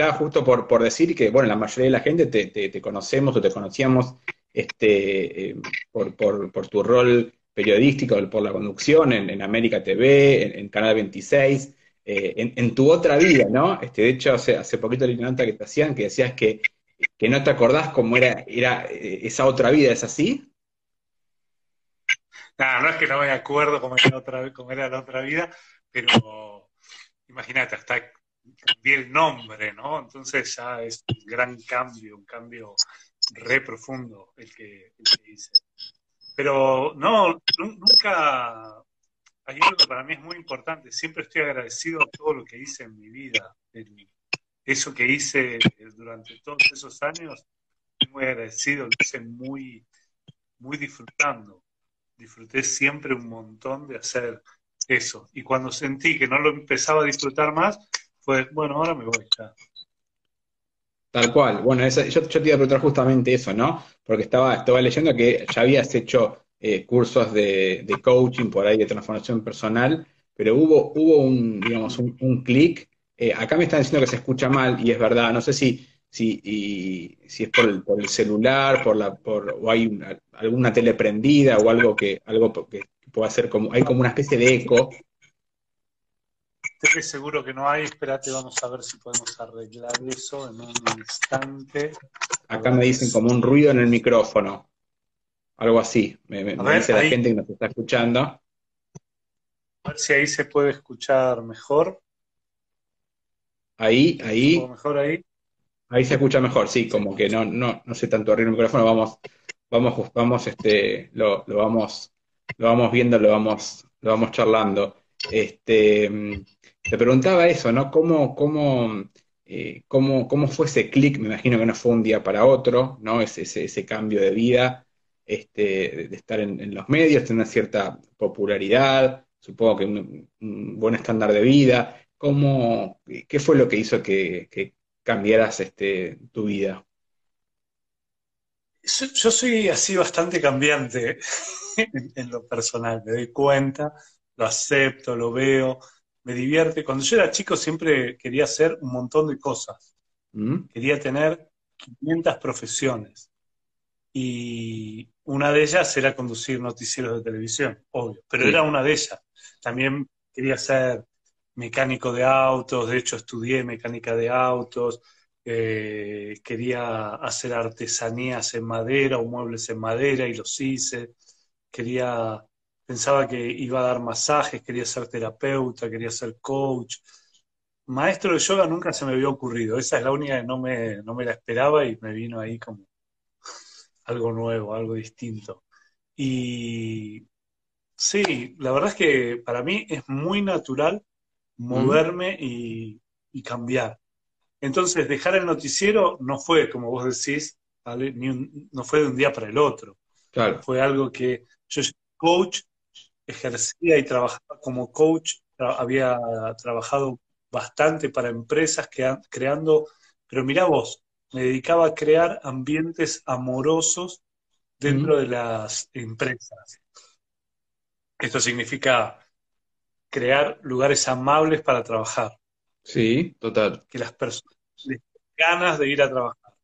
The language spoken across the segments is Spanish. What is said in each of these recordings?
estaba justo por, decir que, bueno, la mayoría de la gente te, conocemos o te conocíamos este, eh, por, tu rol periodístico, por la conducción en, América TV, en, Canal 26, eh, en, tu otra vida, ¿no? Este, de hecho, hace, hace poquito la nota que te hacían, que decías que, que no te acordás cómo era, eh, esa otra vida, ¿es así? No, no es que no me acuerdo otra, cómo era la otra vida, pero imagínate, hasta cambié el nombre, ¿no? Entonces ya es un gran cambio, un cambio re profundo el que, hice. Pero no, nunca, hay algo que para mí es muy importante, siempre estoy agradecido a todo lo que hice en mi vida, eso que hice durante todos esos años, muy agradecido, lo hice muy, muy disfrutando disfruté siempre un montón de hacer eso. Y cuando sentí que no lo empezaba a disfrutar más, fue, bueno, ahora me voy ya. Tal cual. Bueno, yo, yo, te iba a preguntar justamente eso, ¿no? Porque estaba, estaba leyendo que ya habías hecho eh, cursos de, coaching por ahí, de transformación personal, pero hubo, hubo un, digamos, un, clic. Eh, acá me están diciendo que se escucha mal, y es verdad, no sé si si, y, si es por el, por el celular, por la, por, o hay alguna tele prendida o algo que, algo que pueda ser como, hay como una especie de eco. Estoy seguro que no hay, espérate, vamos a ver si podemos arreglar eso en un instante. Acá me dicen como un ruido en el micrófono, algo así, me, dice la gente que nos está escuchando. A ver si ahí se puede escuchar mejor. Ahí, ahí. Mejor ahí. Ahí se escucha mejor, sí, como que no, no, no sé tanto arriba el micrófono, vamos, vamos, vamos, este, lo, lo vamos, lo vamos viendo, lo vamos, lo vamos charlando. Este, te preguntaba eso, ¿no? ¿Cómo, cómo, eh, cómo, cómo fue ese clic? Me imagino que no fue un día para otro, ¿no? Ese, ese, cambio de vida, este, de estar en, los medios, tener cierta popularidad, supongo que un, buen estándar de vida. ¿Cómo, ¿Qué fue lo que hizo que, que, cambiaras este, tu vida? Yo soy así bastante cambiante en, lo personal, me doy cuenta, lo acepto, lo veo, me divierte. Cuando yo era chico siempre quería hacer un montón de cosas. ¿Mm? Quería tener 500 profesiones. Y una de ellas era conducir noticieros de televisión, obvio, pero era una de ellas. También quería ser mecánico de autos, de hecho estudié mecánica de autos, eh, quería hacer artesanías en madera o muebles en madera y los hice, quería, pensaba que iba a dar masajes, quería ser terapeuta, quería ser coach. Maestro de yoga nunca se me había ocurrido, esa es la única que no me, no me la esperaba y me vino ahí como algo nuevo, algo distinto. Y sí, la verdad es que para mí es muy natural moverme y, cambiar. Entonces, dejar el noticiero no fue, como vos decís, no fue de un día para el otro. Claro. Fue algo que yo, coach, ejercía y trabajaba como coach, había trabajado bastante para empresas creando, pero mira vos, me dedicaba a crear ambientes amorosos dentro de las empresas. Esto significa crear lugares amables para trabajar. Sí, total. Que las personas les ganas de ir a trabajar.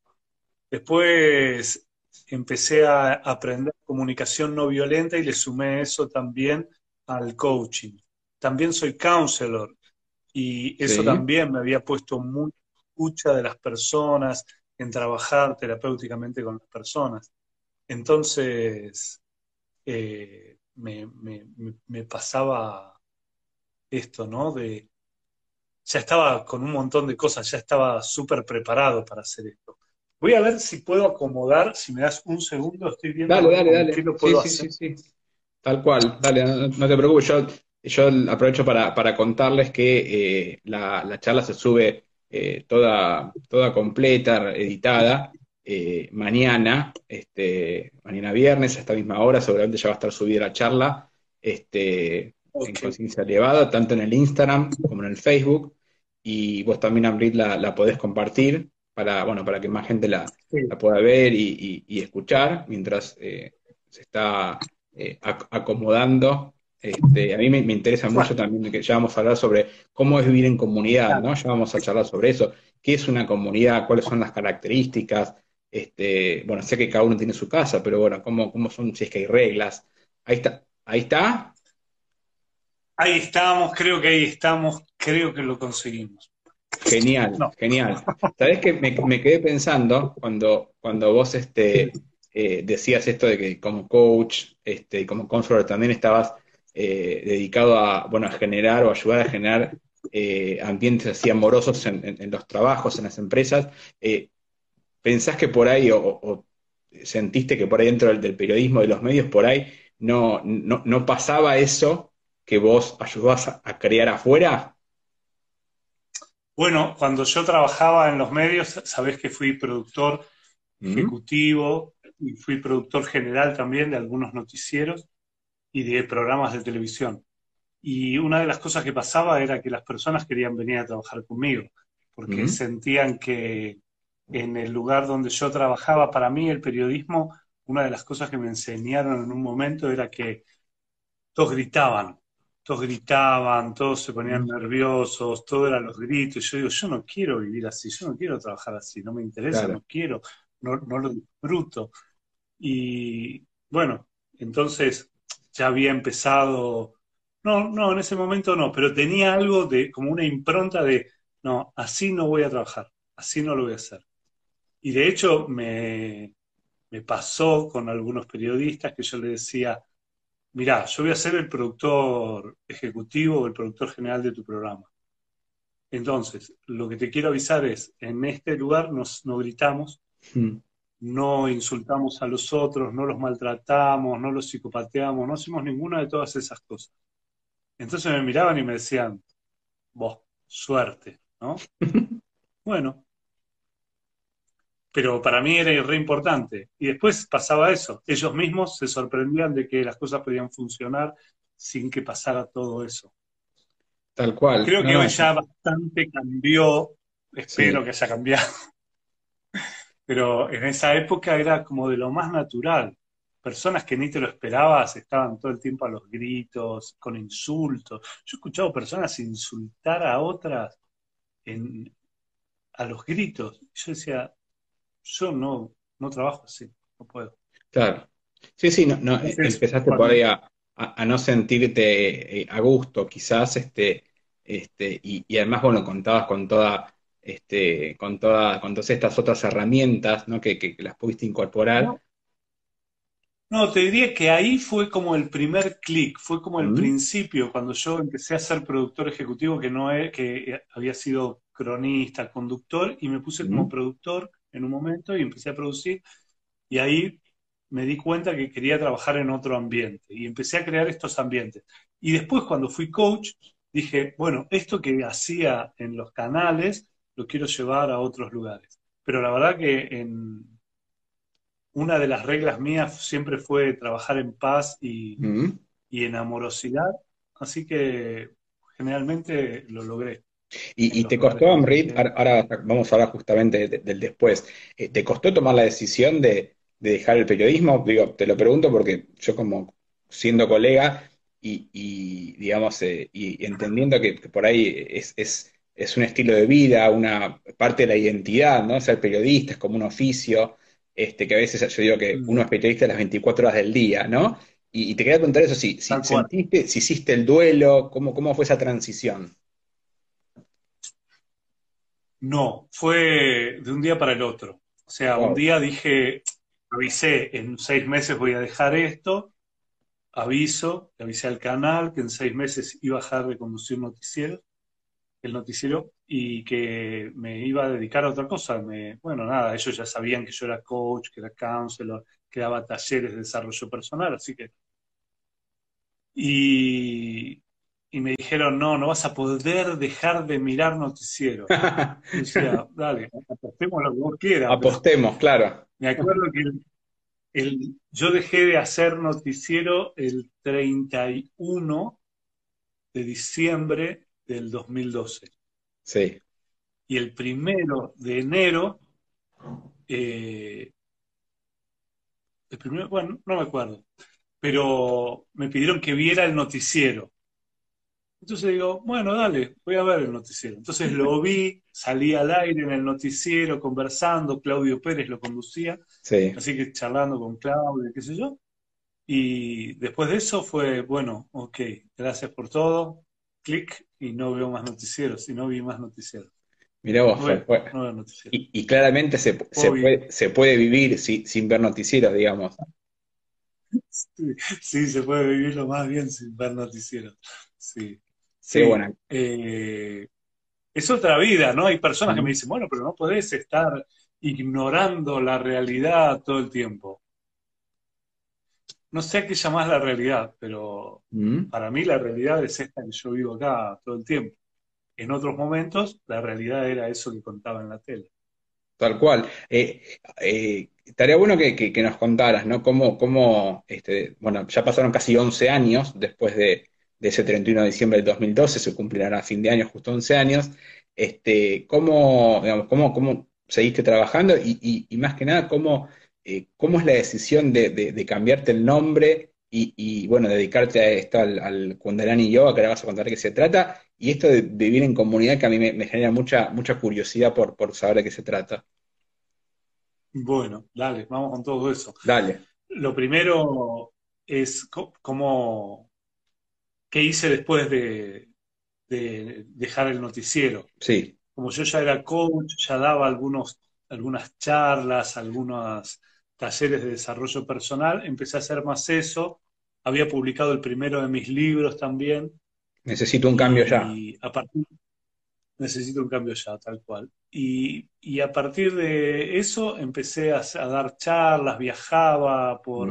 Después empecé a aprender comunicación no violenta y le sumé eso también al coaching. También soy counselor y eso también me había puesto muy escucha de las personas, en trabajar terapéuticamente con las personas. Entonces, eh, me, me pasaba esto, ¿no? De, ya estaba con un montón de cosas, ya estaba súper preparado para hacer esto. Voy a ver si puedo acomodar, si me das un segundo, estoy viendo dale, dale, dale. lo puedo hacer. Sí, sí, Tal cual, dale, no, te preocupes, yo, yo aprovecho para, para contarles que eh, la, charla se sube eh, toda, toda completa, editada, eh, mañana, este, mañana viernes, a esta misma hora, seguramente ya va a estar subida la charla. Este, en conciencia elevada, tanto en el Instagram como en el Facebook. Y vos también, Ambrit, la, la podés compartir para, bueno, para que más gente la, la pueda ver y, y, escuchar mientras eh, se está eh, acomodando. Este, a mí me, interesa mucho también que ya vamos a hablar sobre cómo es vivir en comunidad, ¿no? Ya vamos a charlar sobre eso. qué es una comunidad, cuáles son las características. Este, bueno, sé que cada uno tiene su casa, pero bueno, cómo, cómo son, si es que hay reglas. Ahí está, ahí está. Ahí estamos, creo que ahí estamos, creo que lo conseguimos. Genial, genial. Sabes que me, quedé pensando cuando, cuando vos este, eh, decías esto de que como coach este, y como consultor también estabas eh, dedicado a, bueno, a generar o ayudar a generar eh, ambientes así amorosos en, los trabajos, en las empresas. ¿Pensás que por ahí, o, sentiste que por ahí dentro del, periodismo, de los medios, por ahí no, no, pasaba eso que vos ayudabas a crear afuera? Bueno, cuando yo trabajaba en los medios, sabés que fui productor ejecutivo y fui productor general también de algunos noticieros y de programas de televisión. Y una de las cosas que pasaba era que las personas querían venir a trabajar conmigo, porque sentían que en el lugar donde yo trabajaba, para mí el periodismo, una de las cosas que me enseñaron en un momento era que todos gritaban, todos gritaban, todos se ponían nerviosos, todo eran los gritos. Yo digo, yo no quiero vivir así, yo no quiero trabajar así, no me interesa, no quiero, no, lo disfruto. Y bueno, entonces ya había empezado, no, no, en ese momento no, pero tenía algo de, como una impronta de, no, así no voy a trabajar, así no lo voy a hacer. Y de hecho me, me pasó con algunos periodistas que yo le decía, mirá, yo voy a ser el productor ejecutivo o el productor general de tu programa. Entonces, lo que te quiero avisar es, en este lugar nos, no gritamos, hmm. no insultamos a los otros, no los maltratamos, no los psicopateamos, no hacemos ninguna de todas esas cosas. Entonces me miraban y me decían, vos, suerte, ¿no? bueno, pero para mí era re importante. Y después pasaba eso. Ellos mismos se sorprendían de que las cosas podían funcionar sin que pasara todo eso. Tal cual. Creo que hoy ya bastante cambió, espero que haya cambiado. Pero en esa época era como de lo más natural. Personas que ni te lo esperabas estaban todo el tiempo a los gritos, con insultos. Yo he escuchado personas insultar a otras en, a los gritos. Yo decía, yo no, no trabajo así, no puedo. Claro. Sí, sí, no, no empezaste por ahí a, no sentirte eh, a gusto, quizás, este, este, y, además, bueno, contabas con toda, este, con toda, con todas estas otras herramientas, ¿no? Que, que, las pudiste incorporar. No. te diría que ahí fue como el primer clic, fue como el mm. principio, cuando yo empecé a ser productor ejecutivo, que no que había sido cronista, conductor, y me puse como mm. productor en un momento y empecé a producir y ahí me di cuenta que quería trabajar en otro ambiente y empecé a crear estos ambientes. Y después cuando fui coach, dije, bueno, esto que hacía en los canales lo quiero llevar a otros lugares. Pero la verdad que en una de las reglas mías siempre fue trabajar en paz y, y en amorosidad, así que generalmente lo logré. Y, te costó, Amrit, ahora vamos a hablar justamente del después, eh, ¿te costó tomar la decisión de, dejar el periodismo? Digo, te lo pregunto porque yo como siendo colega y, digamos, eh, y entendiendo que, por ahí es, es, un estilo de vida, una parte de la identidad, ¿no? Ser periodista es como un oficio, este, que a veces yo digo que mm. uno es periodista las 24 horas del día, ¿no? Y, te quería preguntar eso, si, si sentiste, si hiciste el duelo, ¿cómo, cómo fue esa transición? No, fue de un día para el otro. O sea, un día dije, avisé, en seis meses voy a dejar esto, aviso, le avisé al canal que en seis meses iba a dejar de conducir noticiero, el noticiero, y que me iba a dedicar a otra cosa. bueno, nada, ellos ya sabían que yo era coach, que era counselor, que daba talleres de desarrollo personal, así que... Y, y me dijeron, no, no vas a poder dejar de mirar noticiero. Y decía, dale, apostemos lo que vos quieras. Apostemos, claro. Me acuerdo que el, yo dejé de hacer noticiero el 31 de diciembre del 2012. Sí. Y el primero de enero, eh, el primero, bueno, no me acuerdo, pero me pidieron que viera el noticiero Entonces digo, bueno, dale, voy a ver el noticiero. Entonces lo vi, salí al aire en el noticiero conversando, Claudio Pérez lo conducía, así que charlando con Claudio, qué sé yo. Y después de eso fue, bueno, ok, gracias por todo, clic y no veo más noticieros, y no vi más noticieros. Mirá vos, y, claramente se, puede, vivir sin ver noticieros, digamos. Sí, se puede vivirlo más bien sin ver noticieros. Sí. Sí, bueno. Eh, es otra vida, ¿no? Hay personas que me dicen, bueno, pero no podés estar ignorando la realidad todo el tiempo. No sé a qué llamás la realidad, pero para mí la realidad es esta que yo vivo acá todo el tiempo. En otros momentos, la realidad era eso que contaba en la tele. Tal cual. Eh, eh, estaría bueno que, nos contaras, ¿no? Cómo, cómo este, bueno, ya pasaron casi 11 años después de, ese 31 de diciembre del 2012, se cumplirán a fin de año justo 11 años. Este, ¿cómo, digamos, cómo, cómo seguiste trabajando y, más que nada, cómo, eh, cómo es la decisión de, cambiarte el nombre y, bueno, dedicarte a esto, al, al Kundalani Yoga, que ahora vas a contar de qué se trata, y esto de, vivir en comunidad que a mí me, genera mucha, mucha curiosidad por, por saber de qué se trata. Bueno, dale, vamos con todo eso. Dale. Lo primero es cómo, qué hice después de, dejar el noticiero. Sí. Como yo ya era coach, ya daba algunos, algunas charlas, algunos talleres de desarrollo personal, empecé a hacer más eso. Había publicado el primero de mis libros también, Necesito un cambio ya. Y a partir, necesito un cambio ya, tal cual. Y, a partir de eso empecé a, dar charlas, viajaba por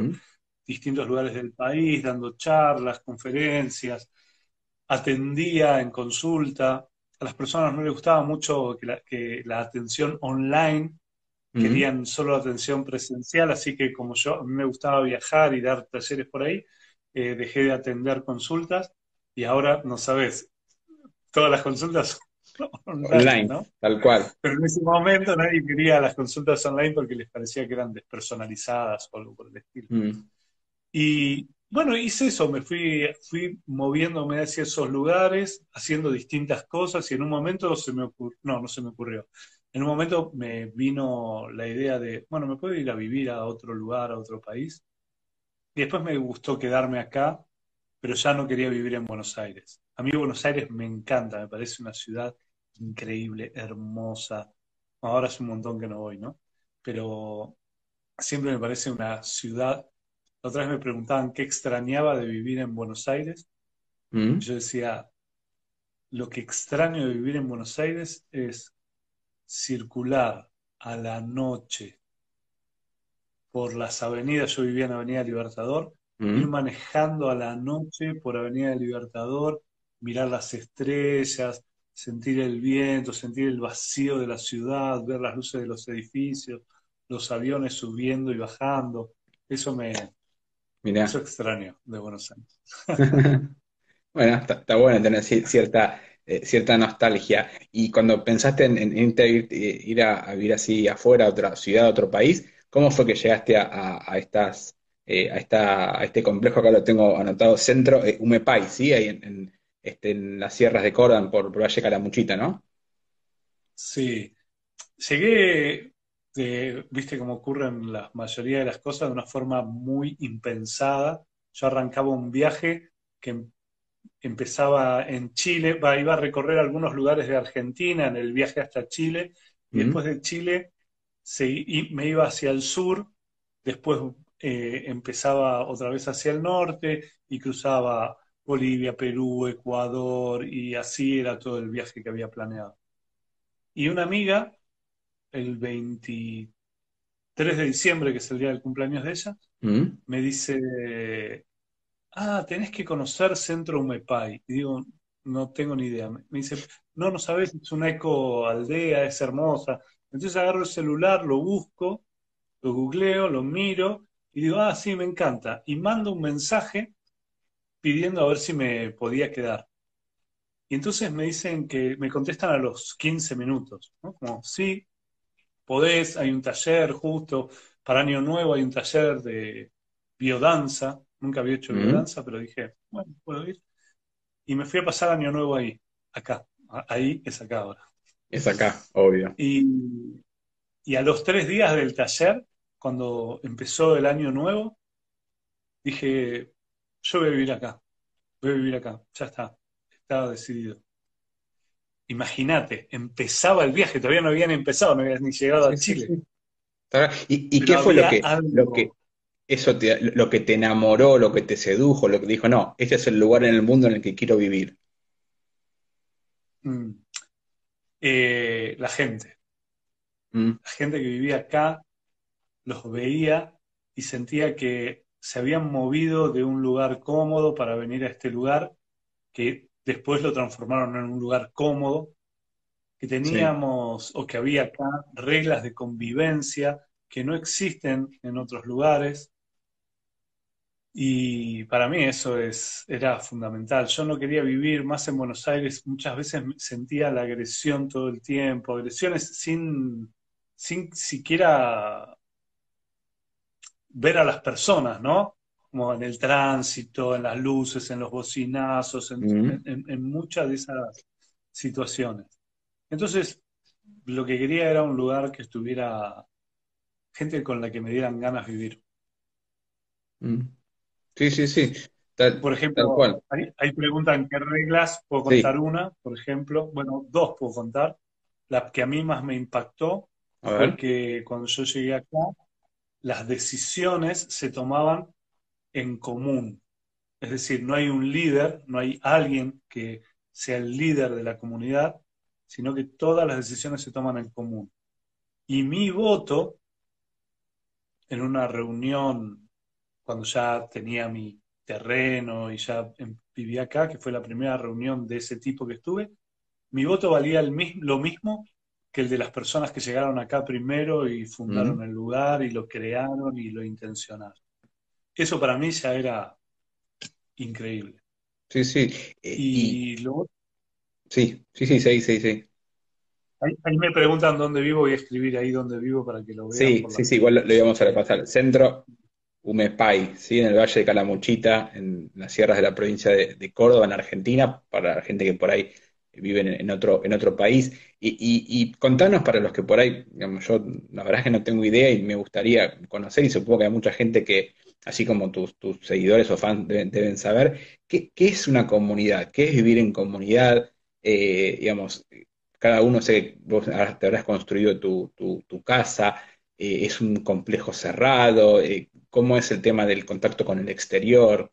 distintos lugares del país, dando charlas, conferencias, atendía en consulta. A las personas no les gustaba mucho que la, atención online, querían solo atención presencial, así que como yo, a mí me gustaba viajar y dar talleres por ahí, eh, dejé de atender consultas y ahora no sabes, todas las consultas online, ¿no? Tal cual. Pero en ese momento nadie quería las consultas online porque les parecía que eran despersonalizadas o algo por el estilo. Mm. Y bueno, hice eso, me fui, fui moviéndome hacia esos lugares, haciendo distintas cosas y en un momento se me ocurrió, no, no se me ocurrió. En un momento me vino la idea de, bueno, me puedo ir a vivir a otro lugar, a otro país. Y después me gustó quedarme acá pero ya no quería vivir en Buenos Aires. A mí Buenos Aires me encanta, me parece una ciudad increíble, hermosa. Ahora es un montón que no voy, ¿no? Pero siempre me parece una ciudad. Otra vez me preguntaban qué extrañaba de vivir en Buenos Aires. Mm. Yo decía, lo que extraño de vivir en Buenos Aires es circular a la noche por las avenidas. Yo vivía en Avenida Libertador ir manejando a la noche por Avenida Libertador, mirar las estrellas, sentir el viento, sentir el vacío de la ciudad, ver las luces de los edificios, los aviones subiendo y bajando. Eso me Eso extraño de Buenos Aires. bueno, está, bueno tener cierta, eh, cierta nostalgia. Y cuando pensaste en, ir, a, vivir así afuera, a otra ciudad, a otro país, ¿cómo fue que llegaste a estas eh, a, esta, a este complejo, acá lo tengo anotado, centro eh, Umepay, ¿sí? Ahí en, este, en, las sierras de Córdoba, por, por Valle Calamuchita, ¿no? Sí. Llegué, viste cómo ocurren la mayoría de las cosas, de una forma muy impensada. Yo arrancaba un viaje que em, empezaba en Chile, iba a recorrer algunos lugares de Argentina en el viaje hasta Chile, y después de Chile me iba hacia el sur, después eh, empezaba otra vez hacia el norte y cruzaba Bolivia, Perú, Ecuador y así era todo el viaje que había planeado. Y una amiga, el 23 de diciembre, que es el día del cumpleaños de ella, mm. me dice, ah, tenés que conocer Centro Umepay. Y digo, no tengo ni idea. Me dice, no, no sabes, es una eco aldea, es hermosa. Entonces agarro el celular, lo busco, lo googleo, lo miro y digo, ah, sí, me encanta. Y mando un mensaje pidiendo a ver si me podía quedar. Y entonces me dicen que me contestan a los 15 minutos, ¿no? Como, sí, podés, hay un taller justo, para Año Nuevo hay un taller de biodanza, nunca había hecho biodanza, pero dije, bueno, puedo ir. y me fui a pasar año nuevo ahí, acá. Ahí es acá ahora. Es acá, obvio. Y, y a los tres días del taller, cuando empezó el año nuevo, dije, yo voy a vivir acá, voy a vivir acá, ya está, estaba decidido. Imagínate, empezaba el viaje, todavía no habían empezado, no habían ni llegado a Chile. ¿Y, qué fue lo que, lo que, eso lo que te enamoró, lo que te sedujo, lo que dijo, no, este es el lugar en el mundo en el que quiero vivir? Mm. Eh, la gente. Mm. La gente que vivía acá, los veía y sentía que se habían movido de un lugar cómodo para venir a este lugar, que después lo transformaron en un lugar cómodo, que teníamos o que había acá reglas de convivencia que no existen en otros lugares. Y para mí eso es, era fundamental. Yo no quería vivir más en Buenos Aires. Muchas veces sentía la agresión todo el tiempo, agresiones sin, sin siquiera ver a las personas, ¿no? Como en el tránsito, en las luces, en los bocinazos, en, muchas de esas situaciones. Entonces, lo que quería era un lugar que estuviera gente con la que me dieran ganas de vivir. Mm. Sí, sí, sí. por ejemplo, ahí, preguntan qué reglas, puedo contar una, por ejemplo, bueno, dos puedo contar. La que a mí más me impactó fue que cuando yo llegué acá, las decisiones se tomaban en común. Es decir, no hay un líder, no hay alguien que sea el líder de la comunidad, sino que todas las decisiones se toman en común. Y mi voto en una reunión cuando ya tenía mi terreno y ya vivía acá, que fue la primera reunión de ese tipo que estuve, mi voto valía el lo mismo que el de las personas que llegaron acá primero y fundaron el lugar y lo crearon y lo intencionaron. Eso para mí ya era increíble. Sí, sí. Eh, y, luego... Sí, sí, sí, sí, sí, sí. Ahí, me preguntan dónde vivo, voy a escribir ahí dónde vivo para que lo vean. Sí, sí, sí, igual lo, íbamos a repasar. Centro Umepay, ¿sí? en el Valle de Calamuchita, en las sierras de la provincia de Córdoba, en Argentina, para la gente que por ahí viven en otro, en otro país. Y, y, contanos para los que por ahí, digamos, yo la verdad es que no tengo idea y me gustaría conocer, y supongo que hay mucha gente que, así como tus, tus seguidores o fans deben, saber, ¿qué, es una comunidad? ¿Qué es vivir en comunidad? Eh, digamos, cada uno sé, vos te habrás construido tu, tu, casa, eh, es un complejo cerrado, eh, ¿cómo es el tema del contacto con el exterior?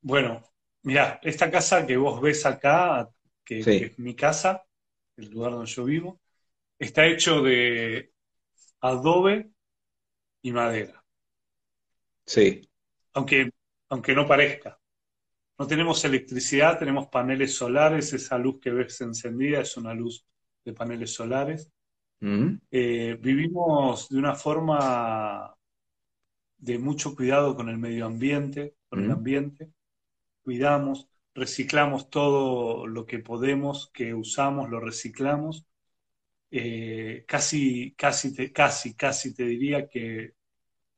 bueno, Mirá, esta casa que vos ves acá, que, es mi casa, el lugar donde yo vivo, está hecho de adobe y madera. Sí. Aunque, aunque no parezca. No tenemos electricidad, tenemos paneles solares, esa luz que ves encendida es una luz de paneles solares. Mm. Eh, vivimos de una forma de mucho cuidado con el medio ambiente, con el mm. ambiente cuidamos, reciclamos todo lo que podemos, que usamos, lo reciclamos. Eh, casi, casi, te, casi, casi te diría que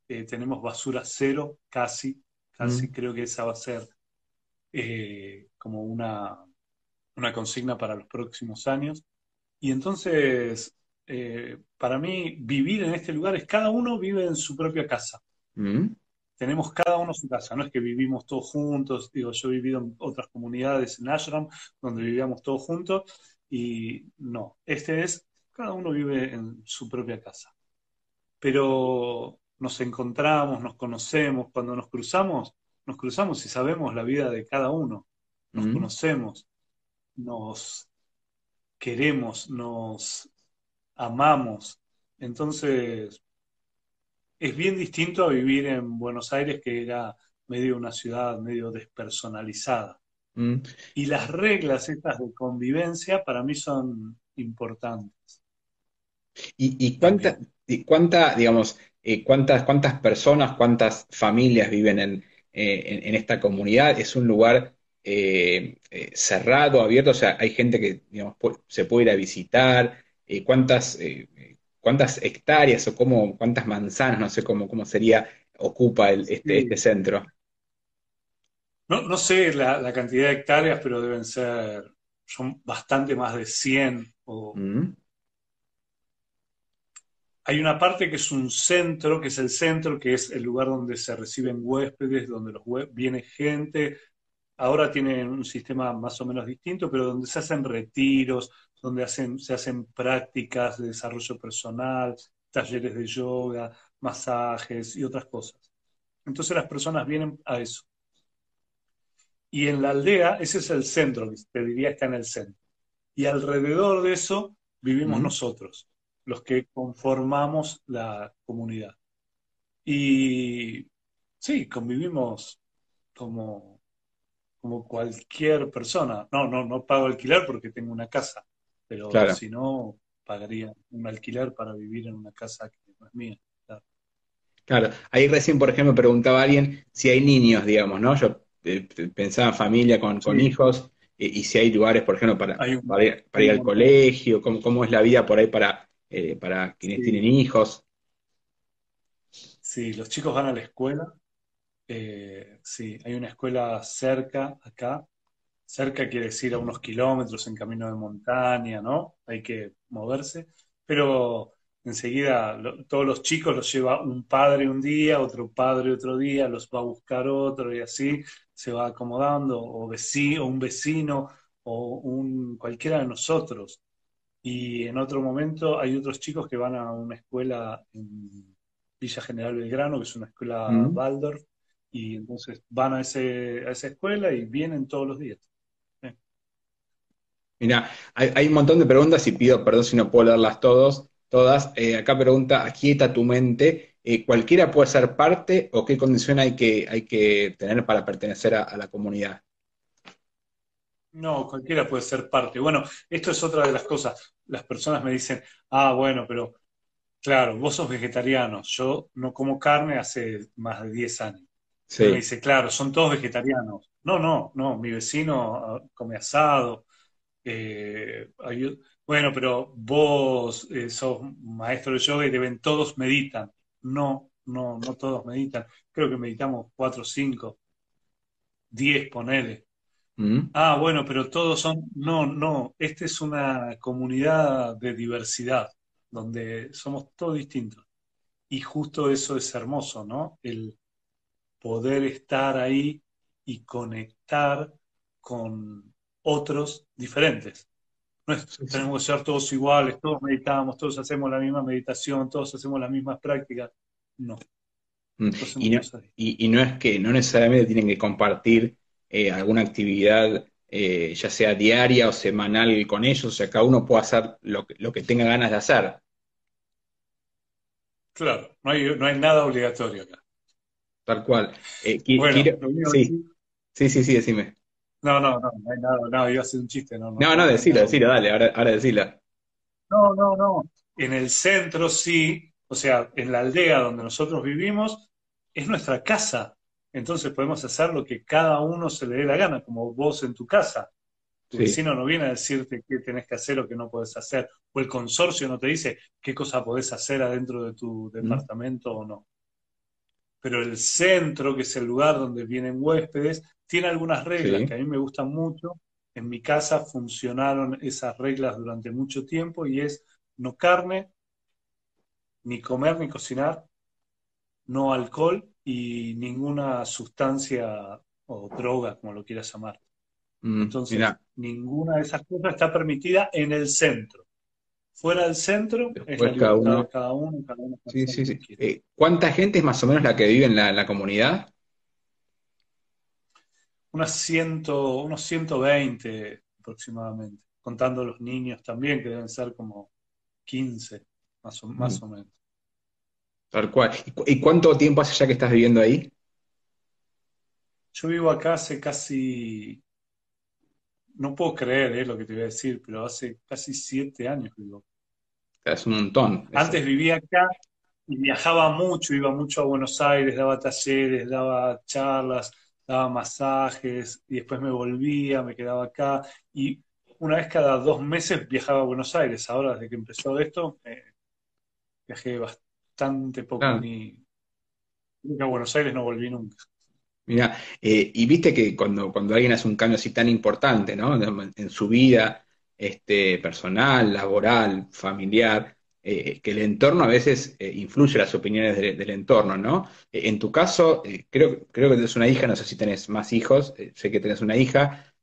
eh, tenemos basura cero, casi, casi mm. creo que esa va a ser eh, como una, una consigna para los próximos años. Y entonces, para mí, vivir en este lugar es cada uno vive en su propia casa. Mm tenemos cada uno su casa, no es que vivimos todos juntos, digo, yo he vivido en otras comunidades en Ashram donde vivíamos todos juntos y no, este es, cada uno vive en su propia casa. Pero nos encontramos, nos conocemos, cuando nos cruzamos, nos cruzamos y sabemos la vida de cada uno, nos mm. conocemos, nos queremos, nos amamos. Entonces, es bien distinto a vivir en Buenos Aires, que era medio una ciudad medio despersonalizada. Mm. Y las reglas estas de convivencia para mí son importantes. ¿Y, cuánta, y cuánta, digamos, eh, cuántas, cuántas personas, cuántas familias viven en, eh, esta comunidad? ¿Es un lugar eh, cerrado, abierto? O sea, hay gente que digamos, se puede ir a visitar. ¿Cuántas cuántas hectáreas o cómo, cuántas manzanas, no sé cómo, cómo sería, ocupa el, este, este centro. No, sé la, cantidad de hectáreas, pero deben ser, son bastante más de 100. Mm. Hay una parte que es un centro, que es el centro, que es el lugar donde se reciben huéspedes, donde los viene gente. Ahora tienen un sistema más o menos distinto, pero donde se hacen retiros, donde hacen, se hacen prácticas de desarrollo personal, talleres de yoga, masajes y otras cosas. Entonces las personas vienen a eso. Y en la aldea, ese es el centro, te diría está en el centro. Y alrededor de eso vivimos nosotros, los que conformamos la comunidad. Y sí, convivimos como, como cualquier persona. No, no, no pago alquiler porque tengo una casa, pero si no, pagaría un alquiler para vivir en una casa que no es mía. Claro. ahí recién, por ejemplo, preguntaba a alguien si hay niños, digamos, ¿no? Yo eh, pensaba en familia con, hijos, y, si hay lugares, por ejemplo, para, para, ir, al colegio, cómo, es la vida por ahí para, eh, para quienes tienen hijos. Sí, los chicos van a la escuela. Eh, sí, hay una escuela cerca acá. Cerca quiere decir a unos kilómetros en camino de montaña, ¿no? Hay que moverse. Pero enseguida todos los chicos los lleva un padre un día, otro padre otro día, los va a buscar otro y así se va acomodando, o, vecino, o un vecino, o un, cualquiera de nosotros. Y en otro momento hay otros chicos que van a una escuela en Villa General Belgrano, que es una escuela mm. Waldorf, y entonces van a, ese, a esa escuela y vienen todos los días. Mira, hay, un montón de preguntas y pido perdón si no puedo leerlas todos, todas. Eh, acá pregunta, aquieta tu mente. Eh, ¿cualquiera puede ser parte o qué condición hay que, hay que tener para pertenecer a, la comunidad? No, cualquiera puede ser parte. Bueno, esto es otra de las cosas. Las personas me dicen, ah, bueno, pero claro, vos sos vegetariano, yo no como carne hace más de 10 años. me dice, claro, son todos vegetarianos. No, no, no, mi vecino ah, come asado. Eh, bueno, pero vos eh, sos maestro de yoga y deben todos meditan. No, no, no todos meditan. Creo que meditamos cuatro, cinco, diez, ponele. Mm. Ah, bueno, pero todos son. No, no. Esta es una comunidad de diversidad, donde somos todos distintos. Y justo eso es hermoso, ¿no? El poder estar ahí y conectar con otros diferentes. No es, tenemos que ser todos iguales, todos meditamos, todos hacemos la misma meditación, todos hacemos las mismas prácticas. No. Mm. Y no, es que no necesariamente tienen que compartir eh, alguna actividad, eh, ya sea diaria o semanal con ellos, o sea, cada uno puede hacer lo que, lo que tenga ganas de hacer. Claro, no hay, no hay nada obligatorio acá. Tal cual. Eh, sí. sí, sí, sí, decime. No, no, no, no hay nada, no, iba a hacer un chiste, no. No, no, decilo, decilo, dale, ahora, ahora decilo. No, no, no. En el centro sí, o sea, en la aldea donde nosotros vivimos, es nuestra casa. Entonces podemos hacer lo que cada uno se le dé la gana, como vos en tu casa. Tu vecino no viene a decirte qué tenés que hacer o qué no podés hacer. O el consorcio no te dice qué cosa podés hacer adentro de tu departamento o no. Pero el centro, que es el lugar donde vienen huéspedes, tiene algunas reglas que a mí me gustan mucho. En mi casa funcionaron esas reglas durante mucho tiempo y es no carne, ni comer ni cocinar, no alcohol y ninguna sustancia o droga, como lo quieras llamar. Mm, Entonces, ninguna de esas cosas está permitida en el centro. Fuera del centro, es la cada, uno. cada uno, cada uno. Sí, sí, sí. Eh, ¿Cuánta gente es más o menos la que vive en la comunidad? unas ciento, unos 120 aproximadamente, contando los niños también, que deben ser como 15, más o, más o menos. Tal cual. ¿Y cuánto tiempo hace ya que estás viviendo ahí? Yo vivo acá hace casi, no puedo creer eh, lo que te voy a decir, pero hace casi siete años vivo. Es un montón. Antes vivía acá y viajaba mucho, iba mucho a Buenos Aires, daba talleres, daba charlas, daba masajes y después me volvía, me quedaba acá y una vez cada dos meses viajaba a Buenos Aires. Ahora, desde que empezó esto, eh, viajé bastante poco, ni a Buenos Aires no volví nunca. Mira, eh, y viste que cuando, cuando alguien hace un cambio así tan importante, ¿no? En, su vida este, personal, laboral, familiar, eh, que el entorno a veces eh, influye las opiniones del entorno, ¿no? en tu caso, creo, creo que tienes una hija, no sé si tenés más hijos, sé que tenés una hija,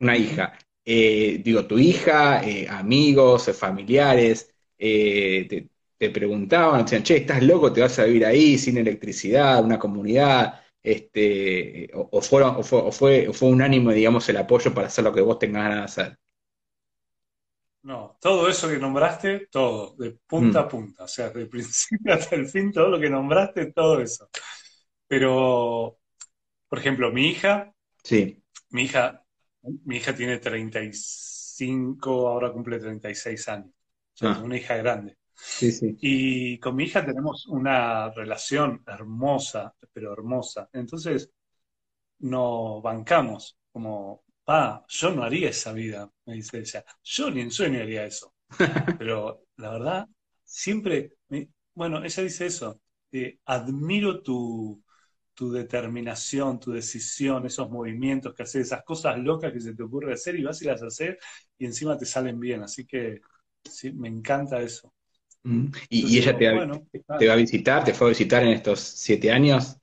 una hija. digo, tu hija, amigos, familiares, te, te preguntaban, decían, che, estás loco, te vas a vivir ahí sin electricidad, una comunidad, este, o, fueron, o, fue, fue, fue unánime, digamos, el apoyo para hacer lo que vos tengas ganas de hacer. No, todo eso que nombraste, todo, de punta a mm. punta, o sea, del principio hasta el fin, todo lo que nombraste, todo eso. Pero, por ejemplo, mi hija, sí. mi hija, mi hija tiene 35, ahora cumple 36 años, o sea, ah. es una hija grande. Y con mi hija tenemos una relación hermosa, pero hermosa. Entonces, nos bancamos como, pa, yo no haría esa vida, me dice ella. Yo ni en sueño haría eso. Pero la verdad, siempre, bueno, ella dice eso, eh, admiro tu, tu determinación, tu decisión, esos movimientos que haces, esas cosas locas que se te ocurre hacer y vas y las hacer y encima te salen bien. Así que sí, me encanta eso. Mm. ¿Y, ella te, va a visitar? ¿Te fue a visitar en estos siete años?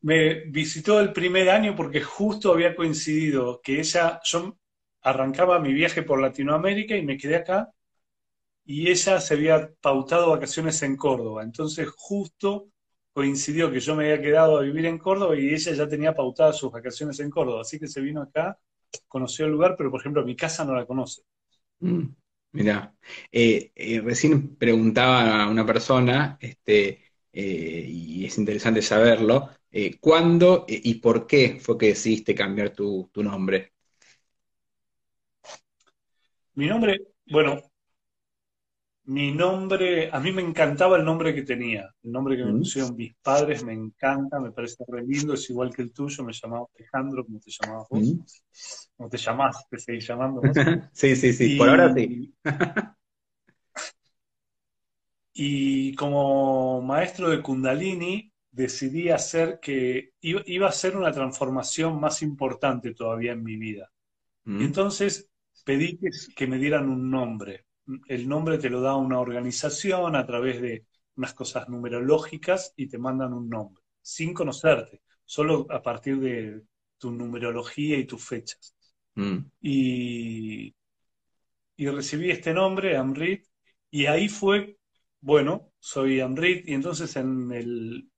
Me visitó el primer año porque justo había coincidido que ella, yo arrancaba mi viaje por Latinoamérica y me quedé acá y ella se había pautado vacaciones en Córdoba. Entonces justo coincidió que yo me había quedado a vivir en Córdoba y ella ya tenía pautadas sus vacaciones en Córdoba. Así que se vino acá, conoció el lugar, pero por ejemplo mi casa no la conoce. Mm. Mira, eh, eh, recién preguntaba a una persona, este, eh, y es interesante saberlo, ¿cuándo y por qué fue que decidiste cambiar tu, nombre? Mi nombre, bueno, mi nombre, a mí me encantaba el nombre que tenía, el nombre que me mm. pusieron mis padres, me encanta, me parece re lindo, es igual que el tuyo, me llamaba Alejandro, como te llamabas vos, mm. como te llamás, te seguís llamando vos. sí, sí, sí, por ahora sí. y como maestro de Kundalini, decidí hacer que iba, a ser una transformación más importante todavía en mi vida. Mm. entonces pedí que me dieran un nombre el nombre te lo da una organización a través de unas cosas numerológicas y te mandan un nombre, sin conocerte, solo a partir de tu numerología y tus fechas. Mm. Y, y, recibí este nombre, Amrit, y ahí fue, bueno, soy Amrit, y entonces en el,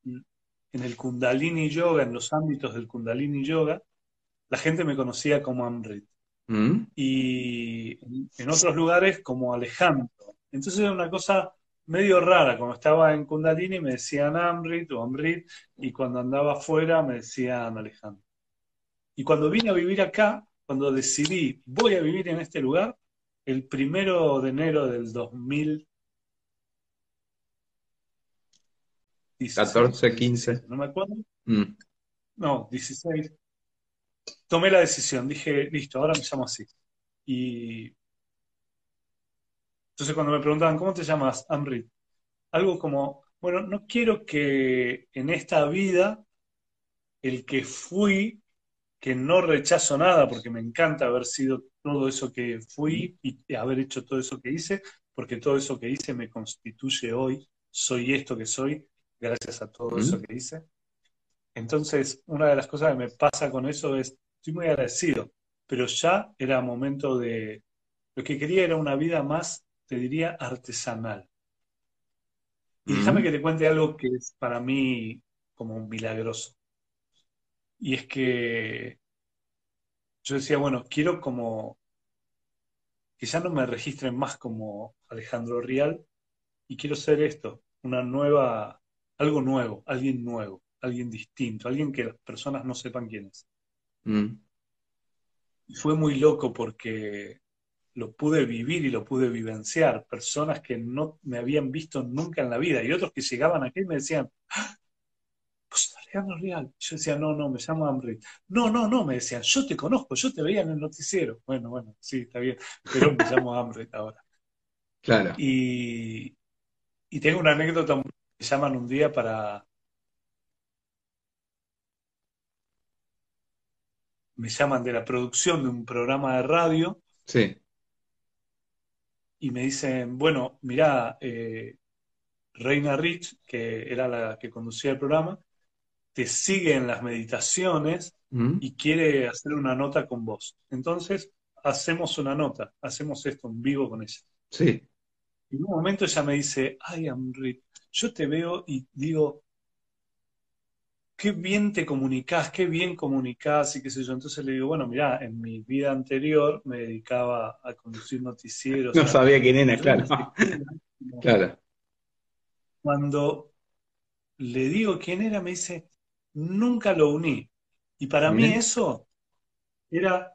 en el Kundalini Yoga, en los ámbitos del Kundalini Yoga, la gente me conocía como Amrit. Mm. Y en otros lugares como Alejandro. Entonces era una cosa medio rara. Cuando estaba en Kundalini me decían Amrit o Amrit, y cuando andaba afuera me decían Alejandro. Y cuando vine a vivir acá, cuando decidí voy a vivir en este lugar, el primero de enero del 2000. 14, 15. No me acuerdo. Mm. No, 16 tomé la decisión, dije, listo, ahora me llamo así. Y entonces cuando me preguntaban, ¿cómo te llamas, Amrit? Algo como, bueno, no quiero que en esta vida el que fui, que no rechazo nada, porque me encanta haber sido todo eso que fui y haber hecho todo eso que hice, porque todo eso que hice me constituye hoy, soy esto que soy, gracias a todo eso que hice. Entonces, una de las cosas que me pasa con eso es, estoy muy agradecido, pero ya era momento de, lo que quería era una vida más, te diría, artesanal. Y déjame que te cuente algo que es para mí como un milagroso. Y es que yo decía, bueno, quiero como que ya no me registren más como Alejandro Rial y quiero ser esto, una nueva, algo nuevo, alguien nuevo, alguien distinto, alguien que las personas no sepan quién es. Mm. fue muy loco porque lo pude vivir y lo pude vivenciar. Personas que no me habían visto nunca en la vida y otros que llegaban aquí y me decían, ¡Ah! pues Alejandro Real. Yo decía, no, no, me llamo Amrit. No, no, no, me decían, yo te conozco, yo te veía en el noticiero. Bueno, bueno, sí, está bien, pero me llamo Amrit ahora. Claro. Y, y, tengo una anécdota, me llaman un día para, me llaman de la producción de un programa de radio. Sí. Y me dicen, bueno, mirá, eh, Reina Rich, que era la que conducía el programa, te sigue en las meditaciones mm. y quiere hacer una nota con vos. Entonces, hacemos una nota, hacemos esto en vivo con ella. Sí. Y en un momento ella me dice, ay, Amrit, yo te veo y digo, qué bien te comunicás, qué bien comunicás y qué sé yo. Entonces le digo, bueno, mira, en mi vida anterior me dedicaba a conducir noticieros. No sabía quién era, claro. claro. Cuando le digo quién era, me dice, nunca lo uní. Y para mí eso era,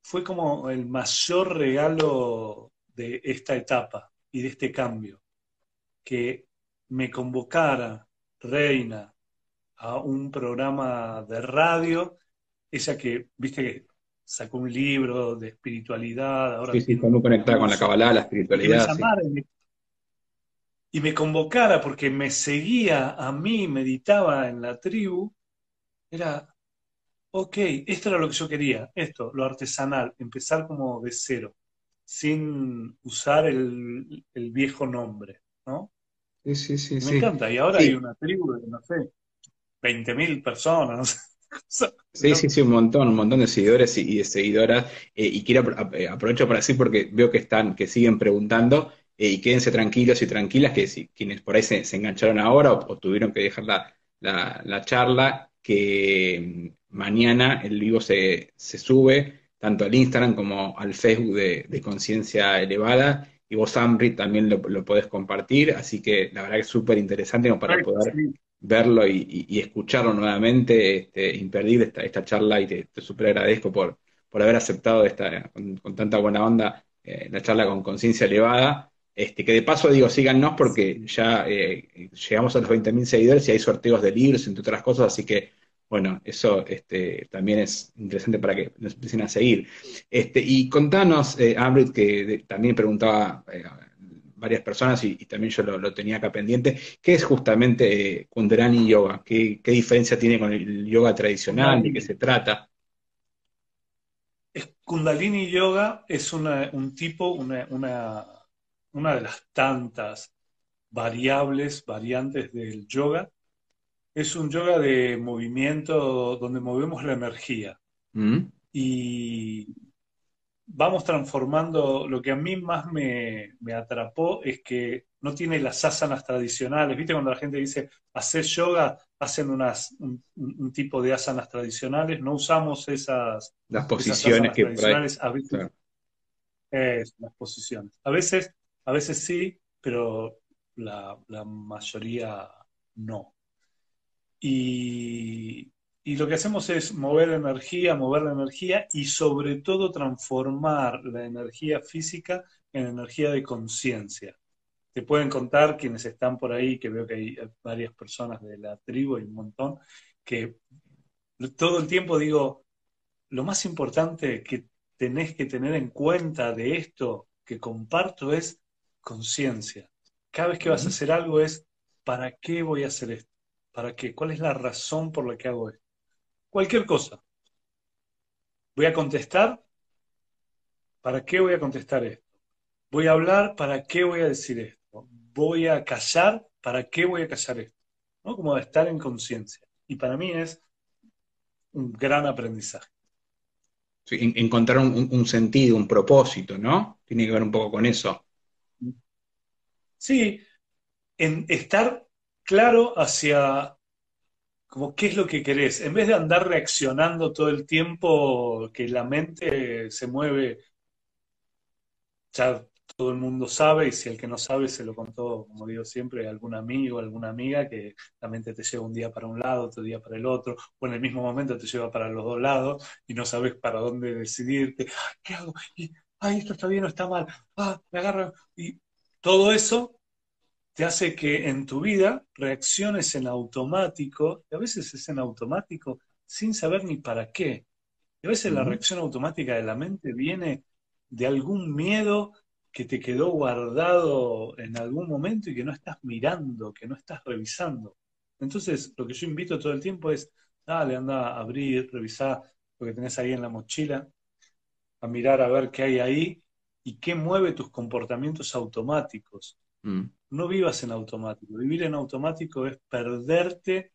fue como el mayor regalo de esta etapa y de este cambio. Que me convocara Reina, a un programa de radio, ella que, viste que sacó un libro de espiritualidad, ahora... Sí, sí, está muy conectada con la Kabbalah, la espiritualidad. Y me, convocara porque me seguía a mí, meditaba en la tribu, era, ok, esto era lo que yo quería, esto, lo artesanal, empezar como de cero, sin usar el, viejo nombre, ¿no? Sí, sí, sí. Me encanta, y ahora hay una tribu de, no sé, 20.000 personas. Sí, sí, sí, un montón, un montón de seguidores y, de seguidoras. Eh, y quiero eh, aprovecho para decir porque veo que están, que siguen preguntando, eh, y quédense tranquilos y tranquilas, que si quienes por ahí se, engancharon ahora o, tuvieron que dejar la, charla, que mm, mañana el vivo se, sube tanto al Instagram como al Facebook de, Conciencia Elevada. Y vos, Amrit, también lo, lo, podés compartir, así que la verdad que es súper interesante para poder verlo y, escucharlo nuevamente, este, imperdible esta, charla y te, súper agradezco por, por haber aceptado esta, con, tanta buena onda eh, la charla con conciencia elevada. Este, que de paso digo, síganos porque ya eh, llegamos a los 20.000 seguidores y hay sorteos de libros, entre otras cosas, así que, bueno, eso este, también es interesante para que nos empiecen a seguir. Este, y contanos, eh, Ambrit, que también preguntaba eh, varias personas y, también yo lo, tenía acá pendiente. ¿Qué es justamente eh, Kundalini Yoga? ¿Qué, diferencia tiene con el yoga tradicional? ¿De qué se trata? Kundalini Yoga es un tipo, una, una, de las tantas variables, variantes del yoga. Es un yoga de movimiento donde movemos la energía. Mm. Y vamos transformando, lo que a mí más me, atrapó es que no tiene las asanas tradicionales. ¿Viste cuando la gente dice, hacer yoga, hacen unas, un, tipo de asanas tradicionales? No usamos esas... Las posiciones que tradicionales. A veces, las posiciones. A veces, a veces sí, pero la, la mayoría no. Y, y lo que hacemos es mover energía, mover la energía y sobre todo transformar la energía física en energía de conciencia. Te pueden contar quienes están por ahí, que veo que hay varias personas de la tribu y un montón, que todo el tiempo digo, lo más importante que tenés que tener en cuenta de esto que comparto es conciencia. Cada vez que vas a hacer algo es, ¿para qué voy a hacer esto? ¿Para qué? ¿Cuál es la razón por la que hago esto? Cualquier cosa. Voy a contestar, ¿para qué voy a contestar esto? Voy a hablar, ¿para qué voy a decir esto? Voy a callar, ¿para qué voy a callar esto? ¿No? Como de estar en conciencia. Y para mí es un gran aprendizaje. encontrar un, sentido, un propósito, ¿no? Tiene que ver un poco con eso. Sí, en estar claro hacia como qué es lo que querés, en vez de andar reaccionando todo el tiempo que la mente se mueve, ya todo el mundo sabe, y si el que no sabe se lo contó, como digo siempre, algún amigo, alguna amiga, que la mente te lleva un día para un lado, otro día para el otro, o en el mismo momento te lleva para los dos lados y no sabes para dónde decidirte, ¿qué hago? Ay, esto está bien o está mal, ah, me agarro, y todo eso te hace que en tu vida reacciones en automático, y a veces es en automático sin saber ni para qué. Y a veces la reacción automática de la mente viene de algún miedo que te quedó guardado en algún momento y que no estás mirando, que no estás revisando. Entonces, lo que yo invito todo el tiempo es, dale, anda a abrir, revisar, lo que tenés ahí en la mochila, a mirar a ver qué hay ahí y qué mueve tus comportamientos automáticos. Mm. No vivas en automático. Vivir en automático es perderte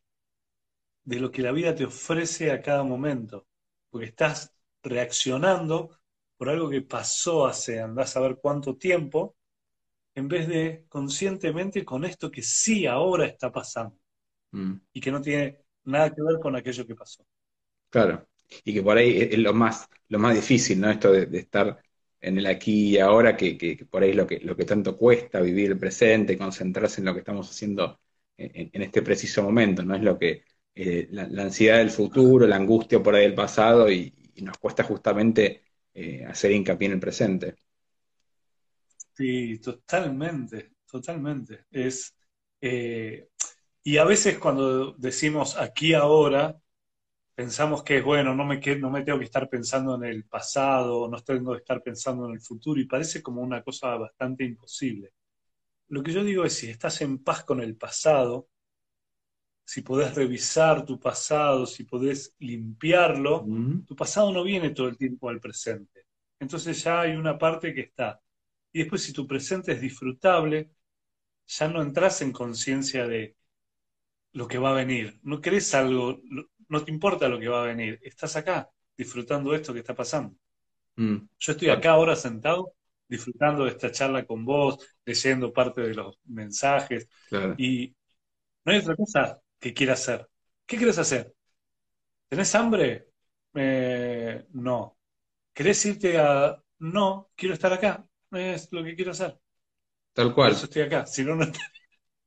de lo que la vida te ofrece a cada momento, porque estás reaccionando por algo que pasó hace andás a ver cuánto tiempo, en vez de conscientemente con esto que sí ahora está pasando mm. y que no tiene nada que ver con aquello que pasó. Claro, y que por ahí es lo más, lo más difícil, ¿no? Esto de, estar en el aquí y ahora, que, por ahí es lo que, lo que tanto cuesta vivir el presente, concentrarse en lo que estamos haciendo en, este preciso momento, ¿no? Es lo que, eh, la, ansiedad del futuro, la angustia por ahí del pasado, y, nos cuesta justamente eh, hacer hincapié en el presente. Sí, totalmente, totalmente. Es, eh, y a veces cuando decimos aquí ahora, pensamos que es bueno, no me, no me tengo que estar pensando en el pasado, no tengo que estar pensando en el futuro, y parece como una cosa bastante imposible. Lo que yo digo es, si estás en paz con el pasado, si podés revisar tu pasado, si podés limpiarlo, tu pasado no viene todo el tiempo al presente. Entonces ya hay una parte que está. Y después si tu presente es disfrutable, ya no entras en conciencia de lo que va a venir. No querés algo, no te importa lo que va a venir, estás acá disfrutando de esto que está pasando. Mm. Yo estoy acá ahora sentado disfrutando de esta charla con vos, leyendo parte de los mensajes y no hay otra cosa que quiera hacer. ¿Qué quieres hacer? ¿Tenés hambre? Eh, no. ¿Querés irte a... No, quiero estar acá. Es lo que quiero hacer. Tal cual. Por eso estoy acá. Si no, no...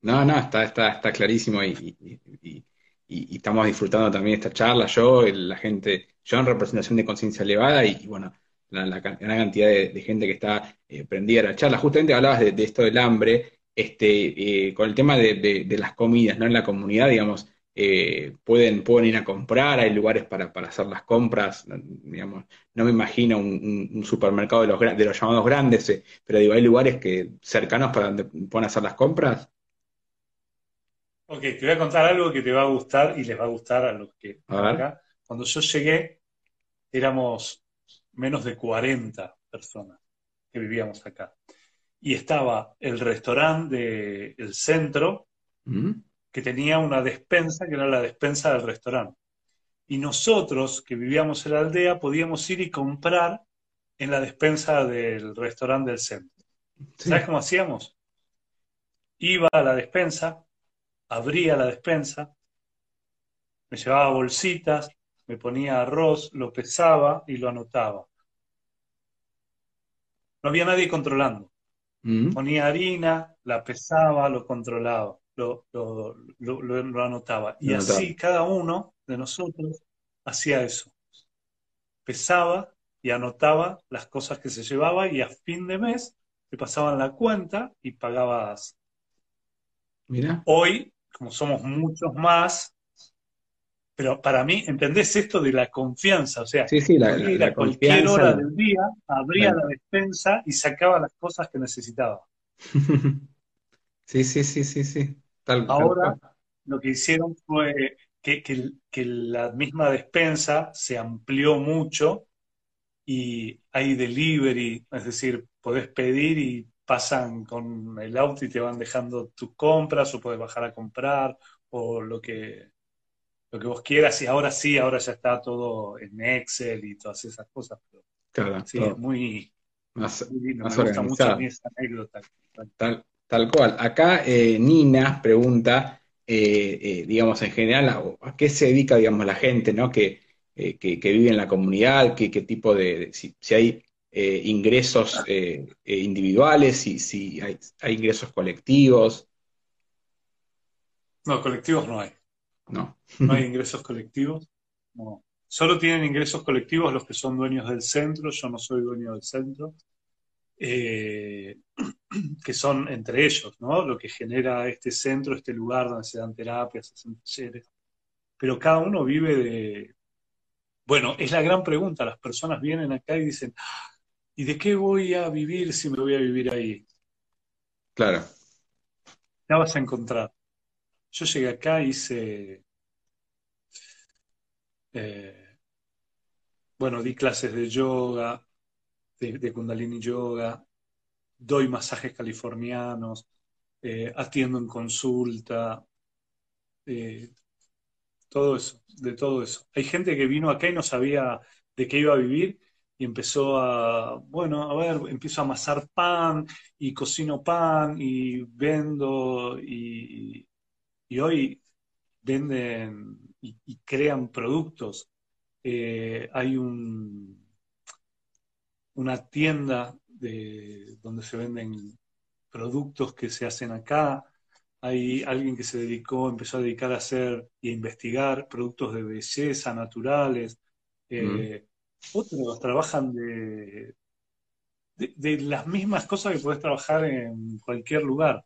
No, no, está, está, está clarísimo y, y, estamos disfrutando también esta charla, yo, la gente, yo en representación de conciencia elevada y, bueno, la, gran cantidad de, gente que está eh, prendida a la charla. Justamente hablabas de, esto del hambre, este, eh, con el tema de, las comidas, ¿no? En la comunidad, digamos, eh, pueden, pueden ir a comprar, hay lugares para, hacer las compras, digamos, no me imagino un, supermercado de los, de los llamados grandes, pero digo, hay lugares que cercanos para donde pueden hacer las compras. Ok, te voy a contar algo que te va a gustar y les va a gustar a los que están acá. Cuando yo llegué, éramos menos de 40 personas que vivíamos acá. Y estaba el restaurante del centro, mm. que tenía una despensa, que era la despensa del restaurante. Y nosotros, que vivíamos en la aldea, podíamos ir y comprar en la despensa del restaurante del centro. ¿Sabes cómo hacíamos? Iba a la despensa, abría la despensa, me llevaba bolsitas, me ponía arroz, lo pesaba y lo anotaba. No había nadie controlando. Mm. Ponía harina, la pesaba, lo controlaba, lo, anotaba. Y así cada uno de nosotros hacía eso. Pesaba y anotaba las cosas que se llevaba y a fin de mes te pasaban la cuenta y pagabas. Mira. Hoy como somos muchos más, pero para mí, ¿entendés esto de la confianza? O sea, sí, sí, la, cualquier hora del día, abría la despensa y sacaba las cosas que necesitaba. sí, sí, sí, sí, sí. Ahora lo que hicieron fue que, que, la misma despensa se amplió mucho y hay delivery, es decir, podés pedir y pasan con el auto y te van dejando tus compras o puedes bajar a comprar o lo que, lo que vos quieras y ahora sí, ahora ya está todo en Excel y todas esas cosas. claro, sí, es muy, más, me gusta mucho esa anécdota. Tal, tal cual. Acá eh, Nina pregunta, eh, eh, digamos, en general, a, qué se dedica, digamos, la gente, ¿no? Que, que, vive en la comunidad, qué, qué tipo de, si, si hay eh, ingresos eh, eh, individuales, y si hay, ingresos colectivos. No, colectivos no hay. No. No hay ingresos colectivos. No. Solo tienen ingresos colectivos los que son dueños del centro. Yo no soy dueño del centro. que son entre ellos, ¿no? Lo que genera este centro, este lugar donde se dan terapias, se hacen talleres. Pero cada uno vive de. Bueno, es la gran pregunta. Las personas vienen acá y dicen, ¿Y de qué voy a vivir si me voy a vivir ahí? Claro. Ya vas a encontrar. Yo llegué acá, hice... Eh, bueno, di clases de yoga, de, kundalini yoga, doy masajes californianos, eh, atiendo en consulta, eh, todo eso, de todo eso. Hay gente que vino acá y no sabía de qué iba a vivir y empezó a, bueno, a ver, empiezo a amasar pan y cocino pan y vendo y, hoy venden y, crean productos. Eh, hay un, una tienda de, donde se venden productos que se hacen acá. Hay alguien que se dedicó, empezó a dedicar a hacer y a investigar productos de belleza naturales. Eh, otros trabajan de, de, las mismas cosas que puedes trabajar en cualquier lugar.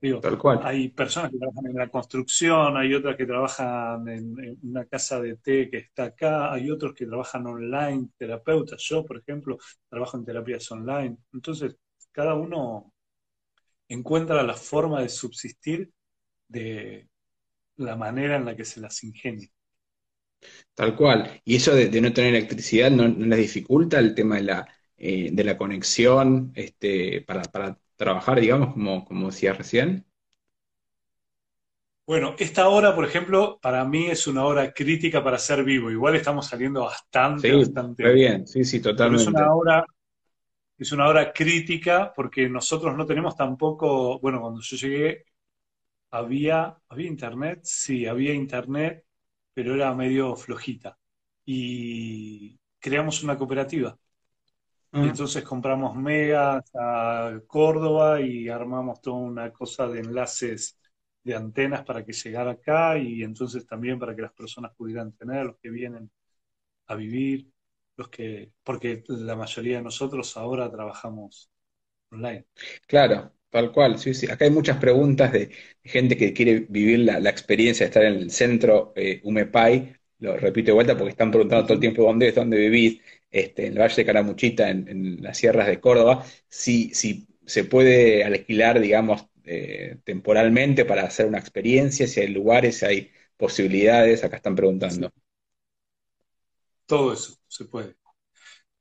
Digo, Tal cual. Hay personas que trabajan en la construcción, hay otras que trabajan en, una casa de té que está acá, hay otros que trabajan online, terapeutas. Yo, por ejemplo, trabajo en terapias online. Entonces, cada uno encuentra la forma de subsistir de la manera en la que se las ingenia. Tal cual. Y eso de, no tener electricidad no, les dificulta el tema de la, eh, de la conexión este, para, trabajar, digamos, como, como decía recién. Bueno, esta hora, por ejemplo, para mí es una hora crítica para ser vivo. Igual estamos saliendo bastante, sí, bastante. bien, sí, sí, totalmente. es una hora, es una hora crítica porque nosotros no tenemos tampoco, bueno, cuando yo llegué, había, ¿había internet? Sí, había internet, pero era medio flojita. Y creamos una cooperativa. Ah. entonces compramos megas a Córdoba y armamos toda una cosa de enlaces de antenas para que llegara acá y entonces también para que las personas pudieran tener, los que vienen a vivir, los que, porque la mayoría de nosotros ahora trabajamos online. Claro, Tal cual, sí, sí. Acá hay muchas preguntas de gente que quiere vivir la, experiencia de estar en el centro eh. Lo repito de vuelta porque están preguntando todo el tiempo dónde es, dónde vivís, este, en el Valle de Caramuchita, en, las sierras de Córdoba. Si, si se puede alquilar, digamos, eh, temporalmente para hacer una experiencia, si hay lugares, si hay posibilidades, acá están preguntando. Todo eso se puede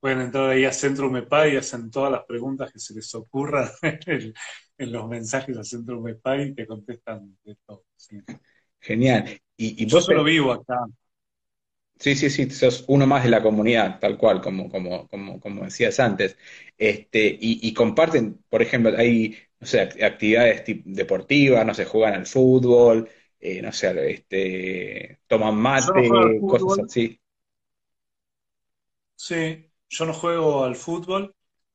pueden entrar ahí a Centro MEPA y hacen todas las preguntas que se les ocurran en, los mensajes a Centro MEPA y te contestan de todo. Genial. Y, Yo solo vivo acá. Sí, sí, sí, sos uno más de la comunidad, tal cual, como, como, como, como decías antes. Este, y, comparten, por ejemplo, hay, no sé, actividades deportivas, no sé, juegan al fútbol, eh, no sé, este, toman mate, cosas así. Sí, yo no juego al fútbol,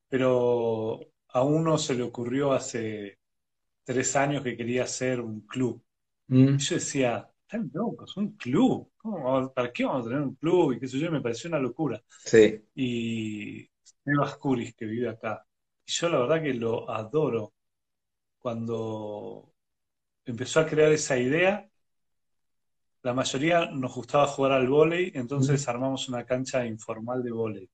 pero a uno se le ocurrió hace tres años que quería hacer un club. Mm. Y yo decía, están locos, un club. ¿Para qué vamos a tener un club? Y qué sé yo, me pareció una locura. Sí. Y Sebas Curis, que vive acá. Y yo la verdad que lo adoro. Cuando empezó a crear esa idea, la mayoría nos gustaba jugar al vóley, entonces mm. armamos una cancha informal de vóley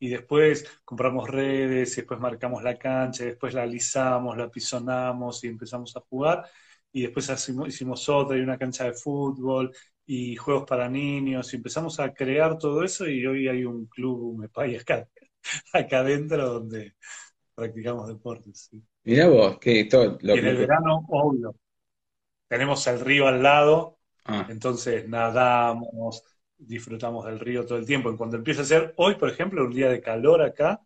y después compramos redes, y después marcamos la cancha, y después la alisamos, la pisonamos y empezamos a jugar. Y después hicimos, otra y una cancha de fútbol y juegos para niños y empezamos a crear todo eso y hoy hay un club Mepay acá, acá adentro donde practicamos deportes. Mira vos, que todo lo y en el verano, obvio, tenemos el río al lado, ah. entonces nadamos, disfrutamos del río todo el tiempo. Y cuando empieza a ser, hoy por ejemplo, un día de calor acá,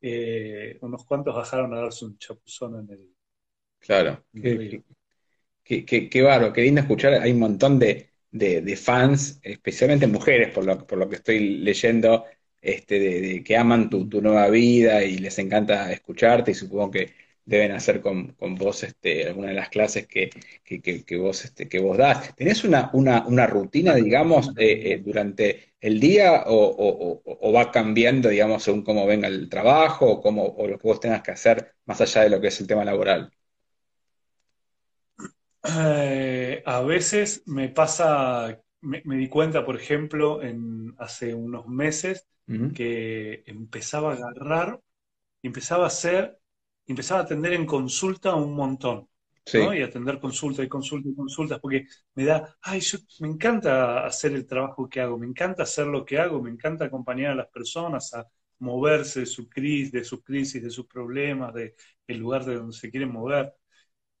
eh, unos cuantos bajaron a darse un chapuzón en el. Claro, qué, qué, qué, qué, baro, qué lindo escuchar. Hay un montón de, de, fans, especialmente mujeres, por lo, por lo que estoy leyendo, este, de, que aman tu, tu, nueva vida y les encanta escucharte. Y supongo que deben hacer con, con vos este, alguna de las clases que, que, vos, este, que vos das. ¿Tenés una, una, una rutina, digamos, eh, eh, durante el día o, o, va cambiando, digamos, según cómo venga el trabajo o, cómo, o lo que vos tengas que hacer más allá de lo que es el tema laboral? Eh, a veces me pasa, me, di cuenta, por ejemplo, en, hace unos meses, que empezaba a agarrar, empezaba a hacer empezaba a atender en consulta un montón. Y atender consultas y consultas y consultas, porque me da, ay, yo me encanta hacer el trabajo que hago, me encanta hacer lo que hago, me encanta acompañar a las personas a moverse de su crisis, de sus crisis, de sus problemas, de el lugar de donde se quieren mover.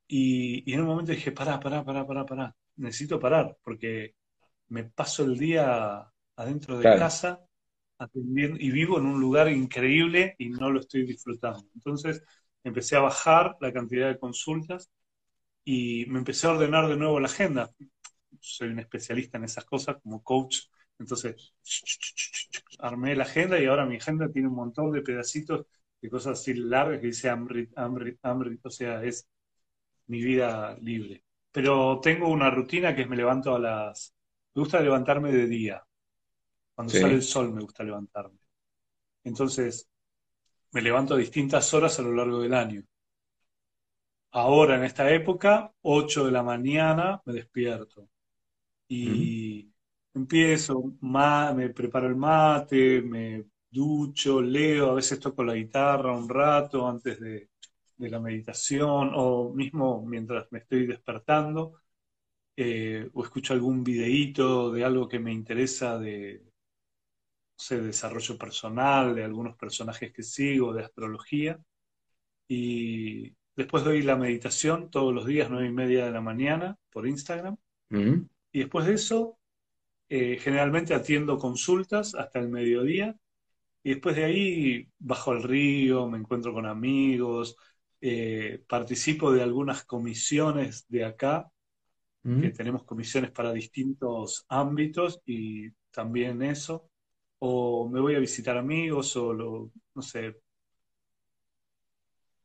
Y, en un momento dije, pará, pará, pará, pará, pará, necesito parar, porque me paso el día adentro de casa atendiendo, y vivo en un lugar increíble y no lo estoy disfrutando. Entonces empecé a bajar la cantidad de consultas y me empecé a ordenar de nuevo la agenda. Soy un especialista en esas cosas como coach, entonces armé la agenda y ahora mi agenda tiene un montón de pedacitos de cosas así largas que dice Amrit, Amrit, Amrit, o sea, es mi vida libre. Pero tengo una rutina que es me levanto a las... Me gusta levantarme de día. Cuando sale el sol me gusta levantarme. Entonces, me levanto a distintas horas a lo largo del año ahora en esta época, 8 de la mañana me despierto y empiezo, me preparo el mate, me ducho, leo, a veces toco la guitarra un rato antes de, la meditación o mismo mientras me estoy despertando. Eh, o escucho algún videíto de algo que me interesa de, no desarrollo personal, de algunos personajes que sigo, de astrología. Y, Después doy la meditación todos los días, nueve y media de la mañana, por Instagram. Mm. Y después de eso, eh, generalmente atiendo consultas hasta el mediodía. Y después de ahí bajo al río, me encuentro con amigos, eh, participo de algunas comisiones de acá, mm. que tenemos comisiones para distintos ámbitos y también eso. O me voy a visitar amigos o, lo, no sé,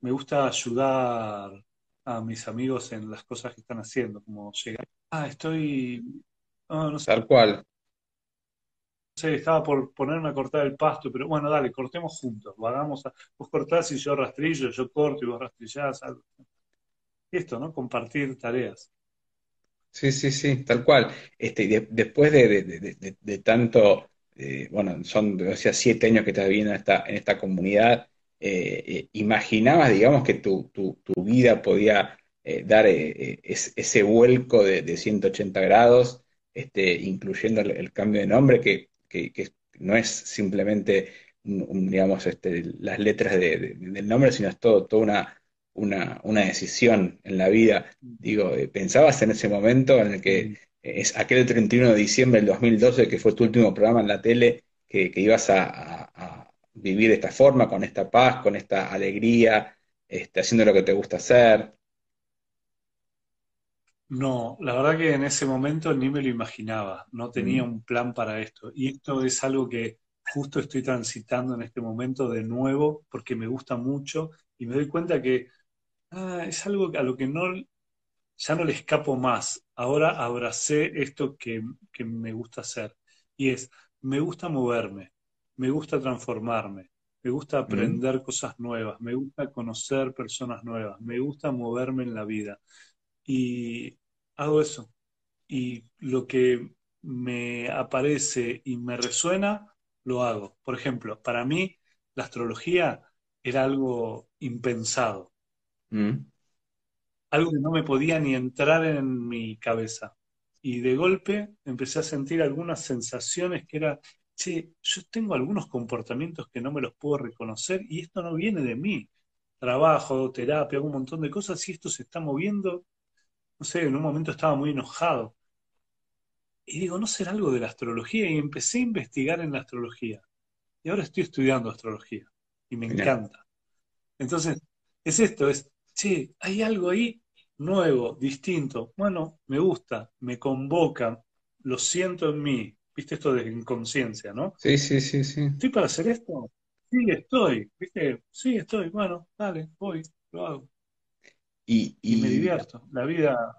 me gusta ayudar a mis amigos en las cosas que están haciendo, como llegar, ah, estoy, no sé, tal cual. No sé, estaba por ponerme a cortar el pasto, pero bueno, dale, cortemos juntos, hagamos, a, vos cortás y yo rastrillo, yo corto y vos rastrillás, algo. Esto, ¿no? Compartir tareas. Sí, sí, sí, tal cual. Este, después de, tanto, eh, bueno, son, decía, siete años que estás viviendo en esta, en esta comunidad, eh, eh, imaginabas, digamos, que tu, vida podía dar ese vuelco de, 180 grados, este, incluyendo el, cambio de nombre, que, no es simplemente, digamos, este, las letras del nombre, sino es todo, toda una, una, decisión en la vida. Digo, ¿pensabas en ese momento en el que es aquel 31 de diciembre del 2012, que fue tu último programa en la tele, que, ibas a vivir de esta forma, con esta paz, con esta alegría, este, haciendo lo que te gusta hacer? No, la verdad que en ese momento ni me lo imaginaba, no tenía mm. un plan para esto. Y esto es algo que justo estoy transitando en este momento de nuevo porque me gusta mucho y me doy cuenta que ah, es algo a lo que no, ya no le escapo más. Ahora abracé esto que, que me gusta hacer y es, me gusta moverme, me gusta transformarme, me gusta aprender cosas nuevas, me gusta conocer personas nuevas, me gusta moverme en la vida. Y hago eso. Y lo que me aparece y me resuena, lo hago. Por ejemplo, para mí la astrología era algo impensado. Algo que no me podía ni entrar en mi cabeza. Y de golpe empecé a sentir algunas sensaciones que era che, yo tengo algunos comportamientos que no me los puedo reconocer y esto no viene de mí. Trabajo, terapia, un montón de cosas y esto se está moviendo. No sé, en un momento estaba muy enojado. Y digo, ¿no será algo de la astrología? Y empecé a investigar en la astrología. Y ahora estoy estudiando astrología y me encanta. Entonces, es esto, es, che, hay algo ahí nuevo, distinto. Bueno, me gusta, me convoca, lo siento en mí, ¿Viste esto de inconsciencia, no? Sí, sí, sí, sí. ¿Estoy para hacer esto? Sí, estoy. ¿Viste? Sí, estoy. Bueno, dale, voy, lo hago. Y, me divierto. La vida.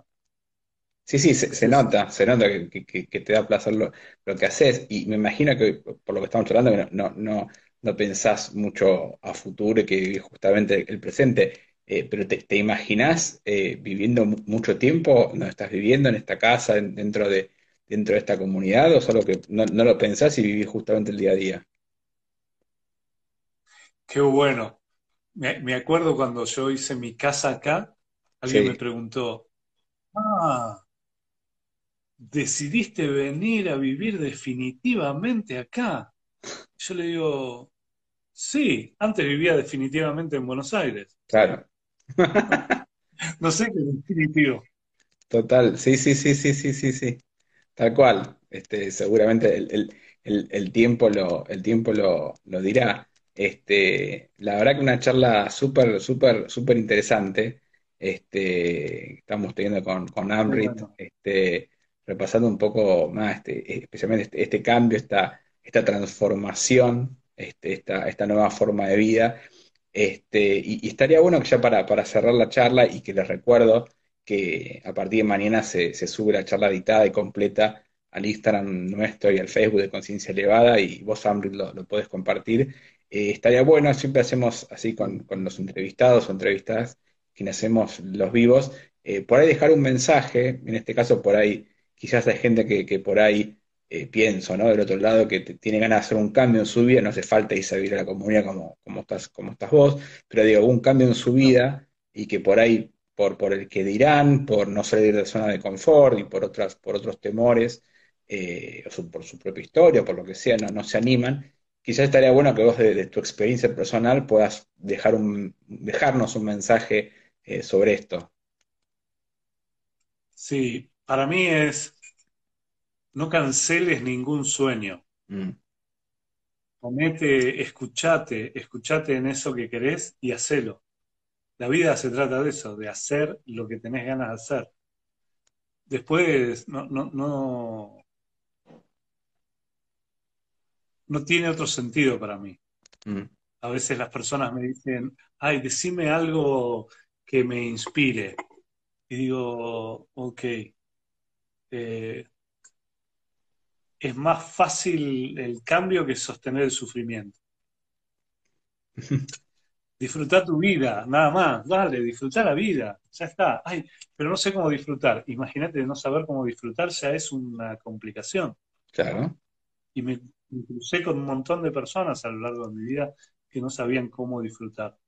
Sí, sí, se, nota, se nota que, te da placer lo, que haces. Y me imagino que, por lo que estamos hablando, no, no, no pensás mucho a futuro y que vivís justamente el presente. Eh, pero te, te imaginás eh, viviendo mucho tiempo donde estás viviendo en esta casa, dentro de, dentro de esta comunidad o solo que no, lo pensás y vivís justamente el día a día? Qué bueno. Me, acuerdo cuando yo hice mi casa acá, alguien me preguntó, ah, decidiste venir a vivir definitivamente acá. Yo le digo, sí, antes vivía definitivamente en Buenos Aires. Claro. no sé qué definitivo. Total, sí, sí, sí, sí, sí, sí, sí. Tal cual. Este, seguramente el, tiempo lo, el tiempo lo, dirá. Este, la verdad que una charla súper, súper, súper interesante. Este, estamos teniendo con, con Amrit, este, repasando un poco más, este, especialmente este, este, cambio, esta, esta transformación, este, esta, esta nueva forma de vida. Este, y, estaría bueno que ya para, para cerrar la charla y que les recuerdo que a partir de mañana se, sube la charla editada y completa al Instagram nuestro y al Facebook de Conciencia Elevada y vos, Ambrit, lo, lo podés compartir. Eh, estaría bueno, siempre hacemos así con, los entrevistados o entrevistadas, quienes hacemos los vivos, eh, por ahí dejar un mensaje, en este caso por ahí, quizás hay gente que, por ahí eh, pienso, ¿no? Del otro lado, que tiene ganas de hacer un cambio en su vida, no hace falta irse a vivir a la comunidad como, como, estás, como estás vos, pero digo, un cambio en su vida y que por ahí por, por el que dirán, por no salir de la zona de confort y por, otras, por otros temores, eh, o por su propia historia, por lo que sea, no, no se animan. Quizás estaría bueno que vos de, tu experiencia personal puedas dejar un, dejarnos un mensaje eh, sobre esto. Sí, para mí es no canceles ningún sueño. Mm. Ponete, escuchate, escuchate en eso que querés y hacelo. La vida se trata de eso, de hacer lo que tenés ganas de hacer. Después, no, no, no, no tiene otro sentido para mí. Mm. A veces las personas me dicen, ay, decime algo que me inspire. Y digo, ok, eh, es más fácil el cambio que sostener el sufrimiento. Disfrutar tu vida, nada más, dale, disfrutar la vida, ya está. Ay, pero no sé cómo disfrutar. Imagínate no saber cómo disfrutar ya es una complicación. Claro. Y me, crucé con un montón de personas a lo largo de mi vida que no sabían cómo disfrutar.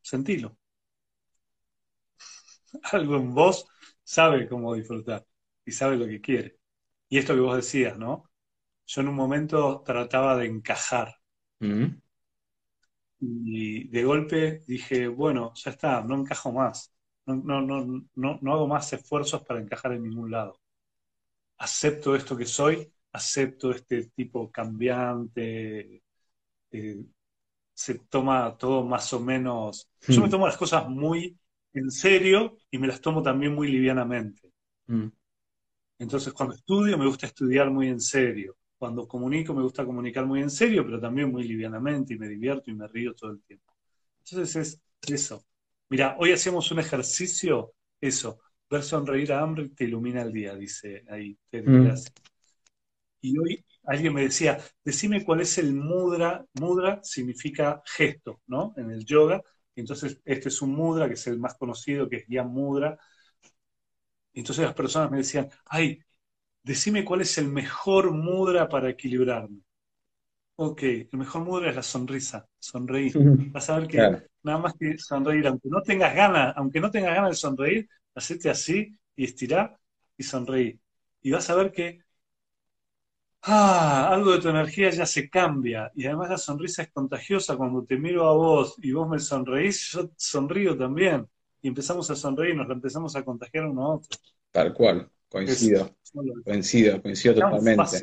Sentilo. Algo en vos sabe cómo disfrutar y sabe lo que quiere. Y esto que vos decías, ¿no? Yo en un momento trataba de encajar. Mm. Y de golpe dije, bueno, ya está, no encajo más. No, no, no, no, no hago más esfuerzos para encajar en ningún lado. Acepto esto que soy, acepto este tipo cambiante. Eh, se toma todo más o menos. Yo me mm. tomo las cosas muy en serio y me las tomo también muy livianamente. Mm. Entonces, cuando estudio, me gusta estudiar muy en serio. Cuando comunico, me gusta comunicar muy en serio, pero también muy livianamente y me divierto y me río todo el tiempo. Entonces, es eso. Mira, hoy hacemos un ejercicio, eso, ver sonreír a hambre te ilumina el día, dice ahí. Mm. Y hoy alguien me decía, decime cuál es el mudra. Mudra significa gesto, ¿no? En el yoga. Entonces, este es un mudra, que es el más conocido, que es ya Mudra, entonces las personas me decían, ay, decime cuál es el mejor mudra para equilibrarme. Ok, el mejor mudra es la sonrisa, sonreír. Vas a ver que nada más que sonreír, aunque no tengas ganas, aunque no tengas ganas de sonreír, hacete así y estirá y sonreír. Y vas a ver que ah, algo de tu energía ya se cambia. Y además la sonrisa es contagiosa. Cuando te miro a vos y vos me sonreís, yo sonrío también y empezamos a sonreír nos empezamos a contagiar uno a otro. Tal cual, coincido, coincido, coincido totalmente.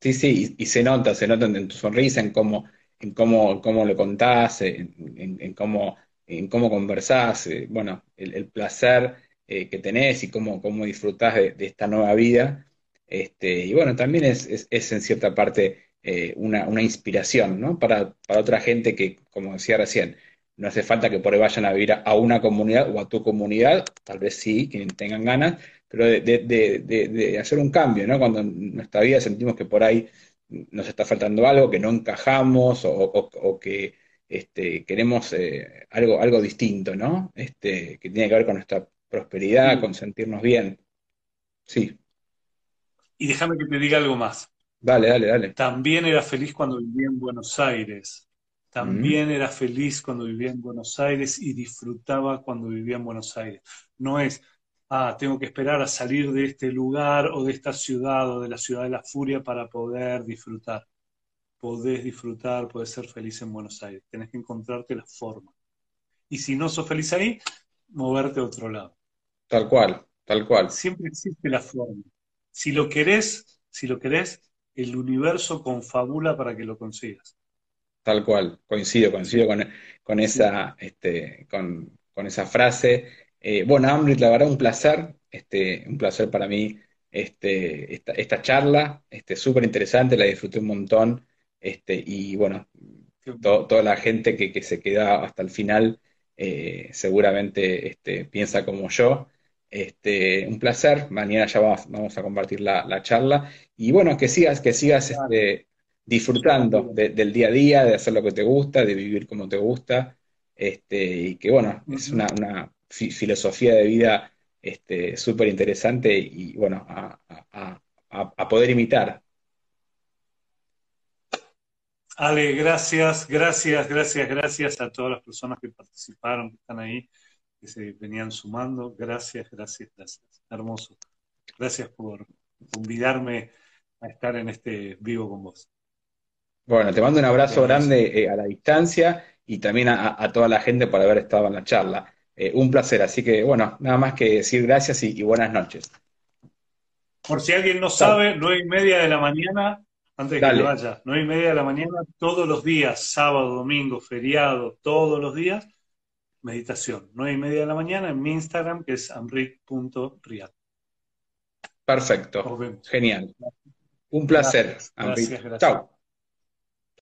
Sí, sí, y, se nota, se nota en tu sonrisa, en cómo, en cómo, cómo lo contás, en, cómo, en cómo conversás, eh, bueno, el, placer eh, que tenés y cómo, cómo disfrutás de, esta nueva vida. Este, y bueno, también es, es, en cierta parte eh, una, una, inspiración, ¿no? Para, para otra gente que, como decía recién, no hace falta que por ahí vayan a vivir a una comunidad o a tu comunidad, tal vez sí, quienes tengan ganas, pero de, hacer un cambio, ¿no? Cuando en nuestra vida sentimos que por ahí nos está faltando algo, que no encajamos o, que este, queremos eh, algo, algo distinto, ¿no? Este, que tiene que ver con nuestra prosperidad, con sentirnos bien. Sí. Y déjame que te diga algo más. Dale, dale, dale. También era feliz cuando vivía en Buenos Aires También era feliz cuando vivía en Buenos Aires y disfrutaba cuando vivía en Buenos Aires. No es, ah, tengo que esperar a salir de este lugar o de esta ciudad o de la ciudad de la furia para poder disfrutar. Podés disfrutar, podés ser feliz en Buenos Aires. Tenés que encontrarte la forma. Y si no sos feliz ahí, moverte a otro lado. Tal cual, tal cual. Siempre existe la forma. Si lo querés, si lo querés, el universo confabula para que lo consigas. Tal cual, coincido, coincido con, esa, este, con, esa frase. Eh, bueno, Amrit, la verdad, un placer, este, un placer para mí este, esta, charla, este, súper interesante, la disfruté un montón, este, y bueno, toda la gente que, que, se queda hasta el final eh, seguramente este, piensa como yo. Este, un placer, mañana ya vamos, a compartir la, charla, y bueno, que sigas, que sigas este, disfrutando del día a día, de hacer lo que te gusta, de vivir como te gusta, este, y que bueno, es una, filosofía de vida este, súper interesante y bueno, a, poder imitar. Ale, gracias, gracias, gracias, gracias a todas las personas que participaron, que están ahí, que se venían sumando. Gracias, gracias, gracias. Hermoso. Gracias por convidarme a estar en este vivo con vos. Bueno, te mando un abrazo grande eh, a la distancia y también a, toda la gente por haber estado en la charla. Eh, un placer, así que bueno, nada más que decir gracias y, buenas noches. Por si alguien no sabe, nueve y media de la mañana, antes de que vaya, nueve y media de la mañana, todos los días, sábado, domingo, feriado, todos los días, meditación. Nueve y media de la mañana en mi Instagram, que es amrit.riat. Perfecto, genial. Un placer, Gracias, gracias. Chao.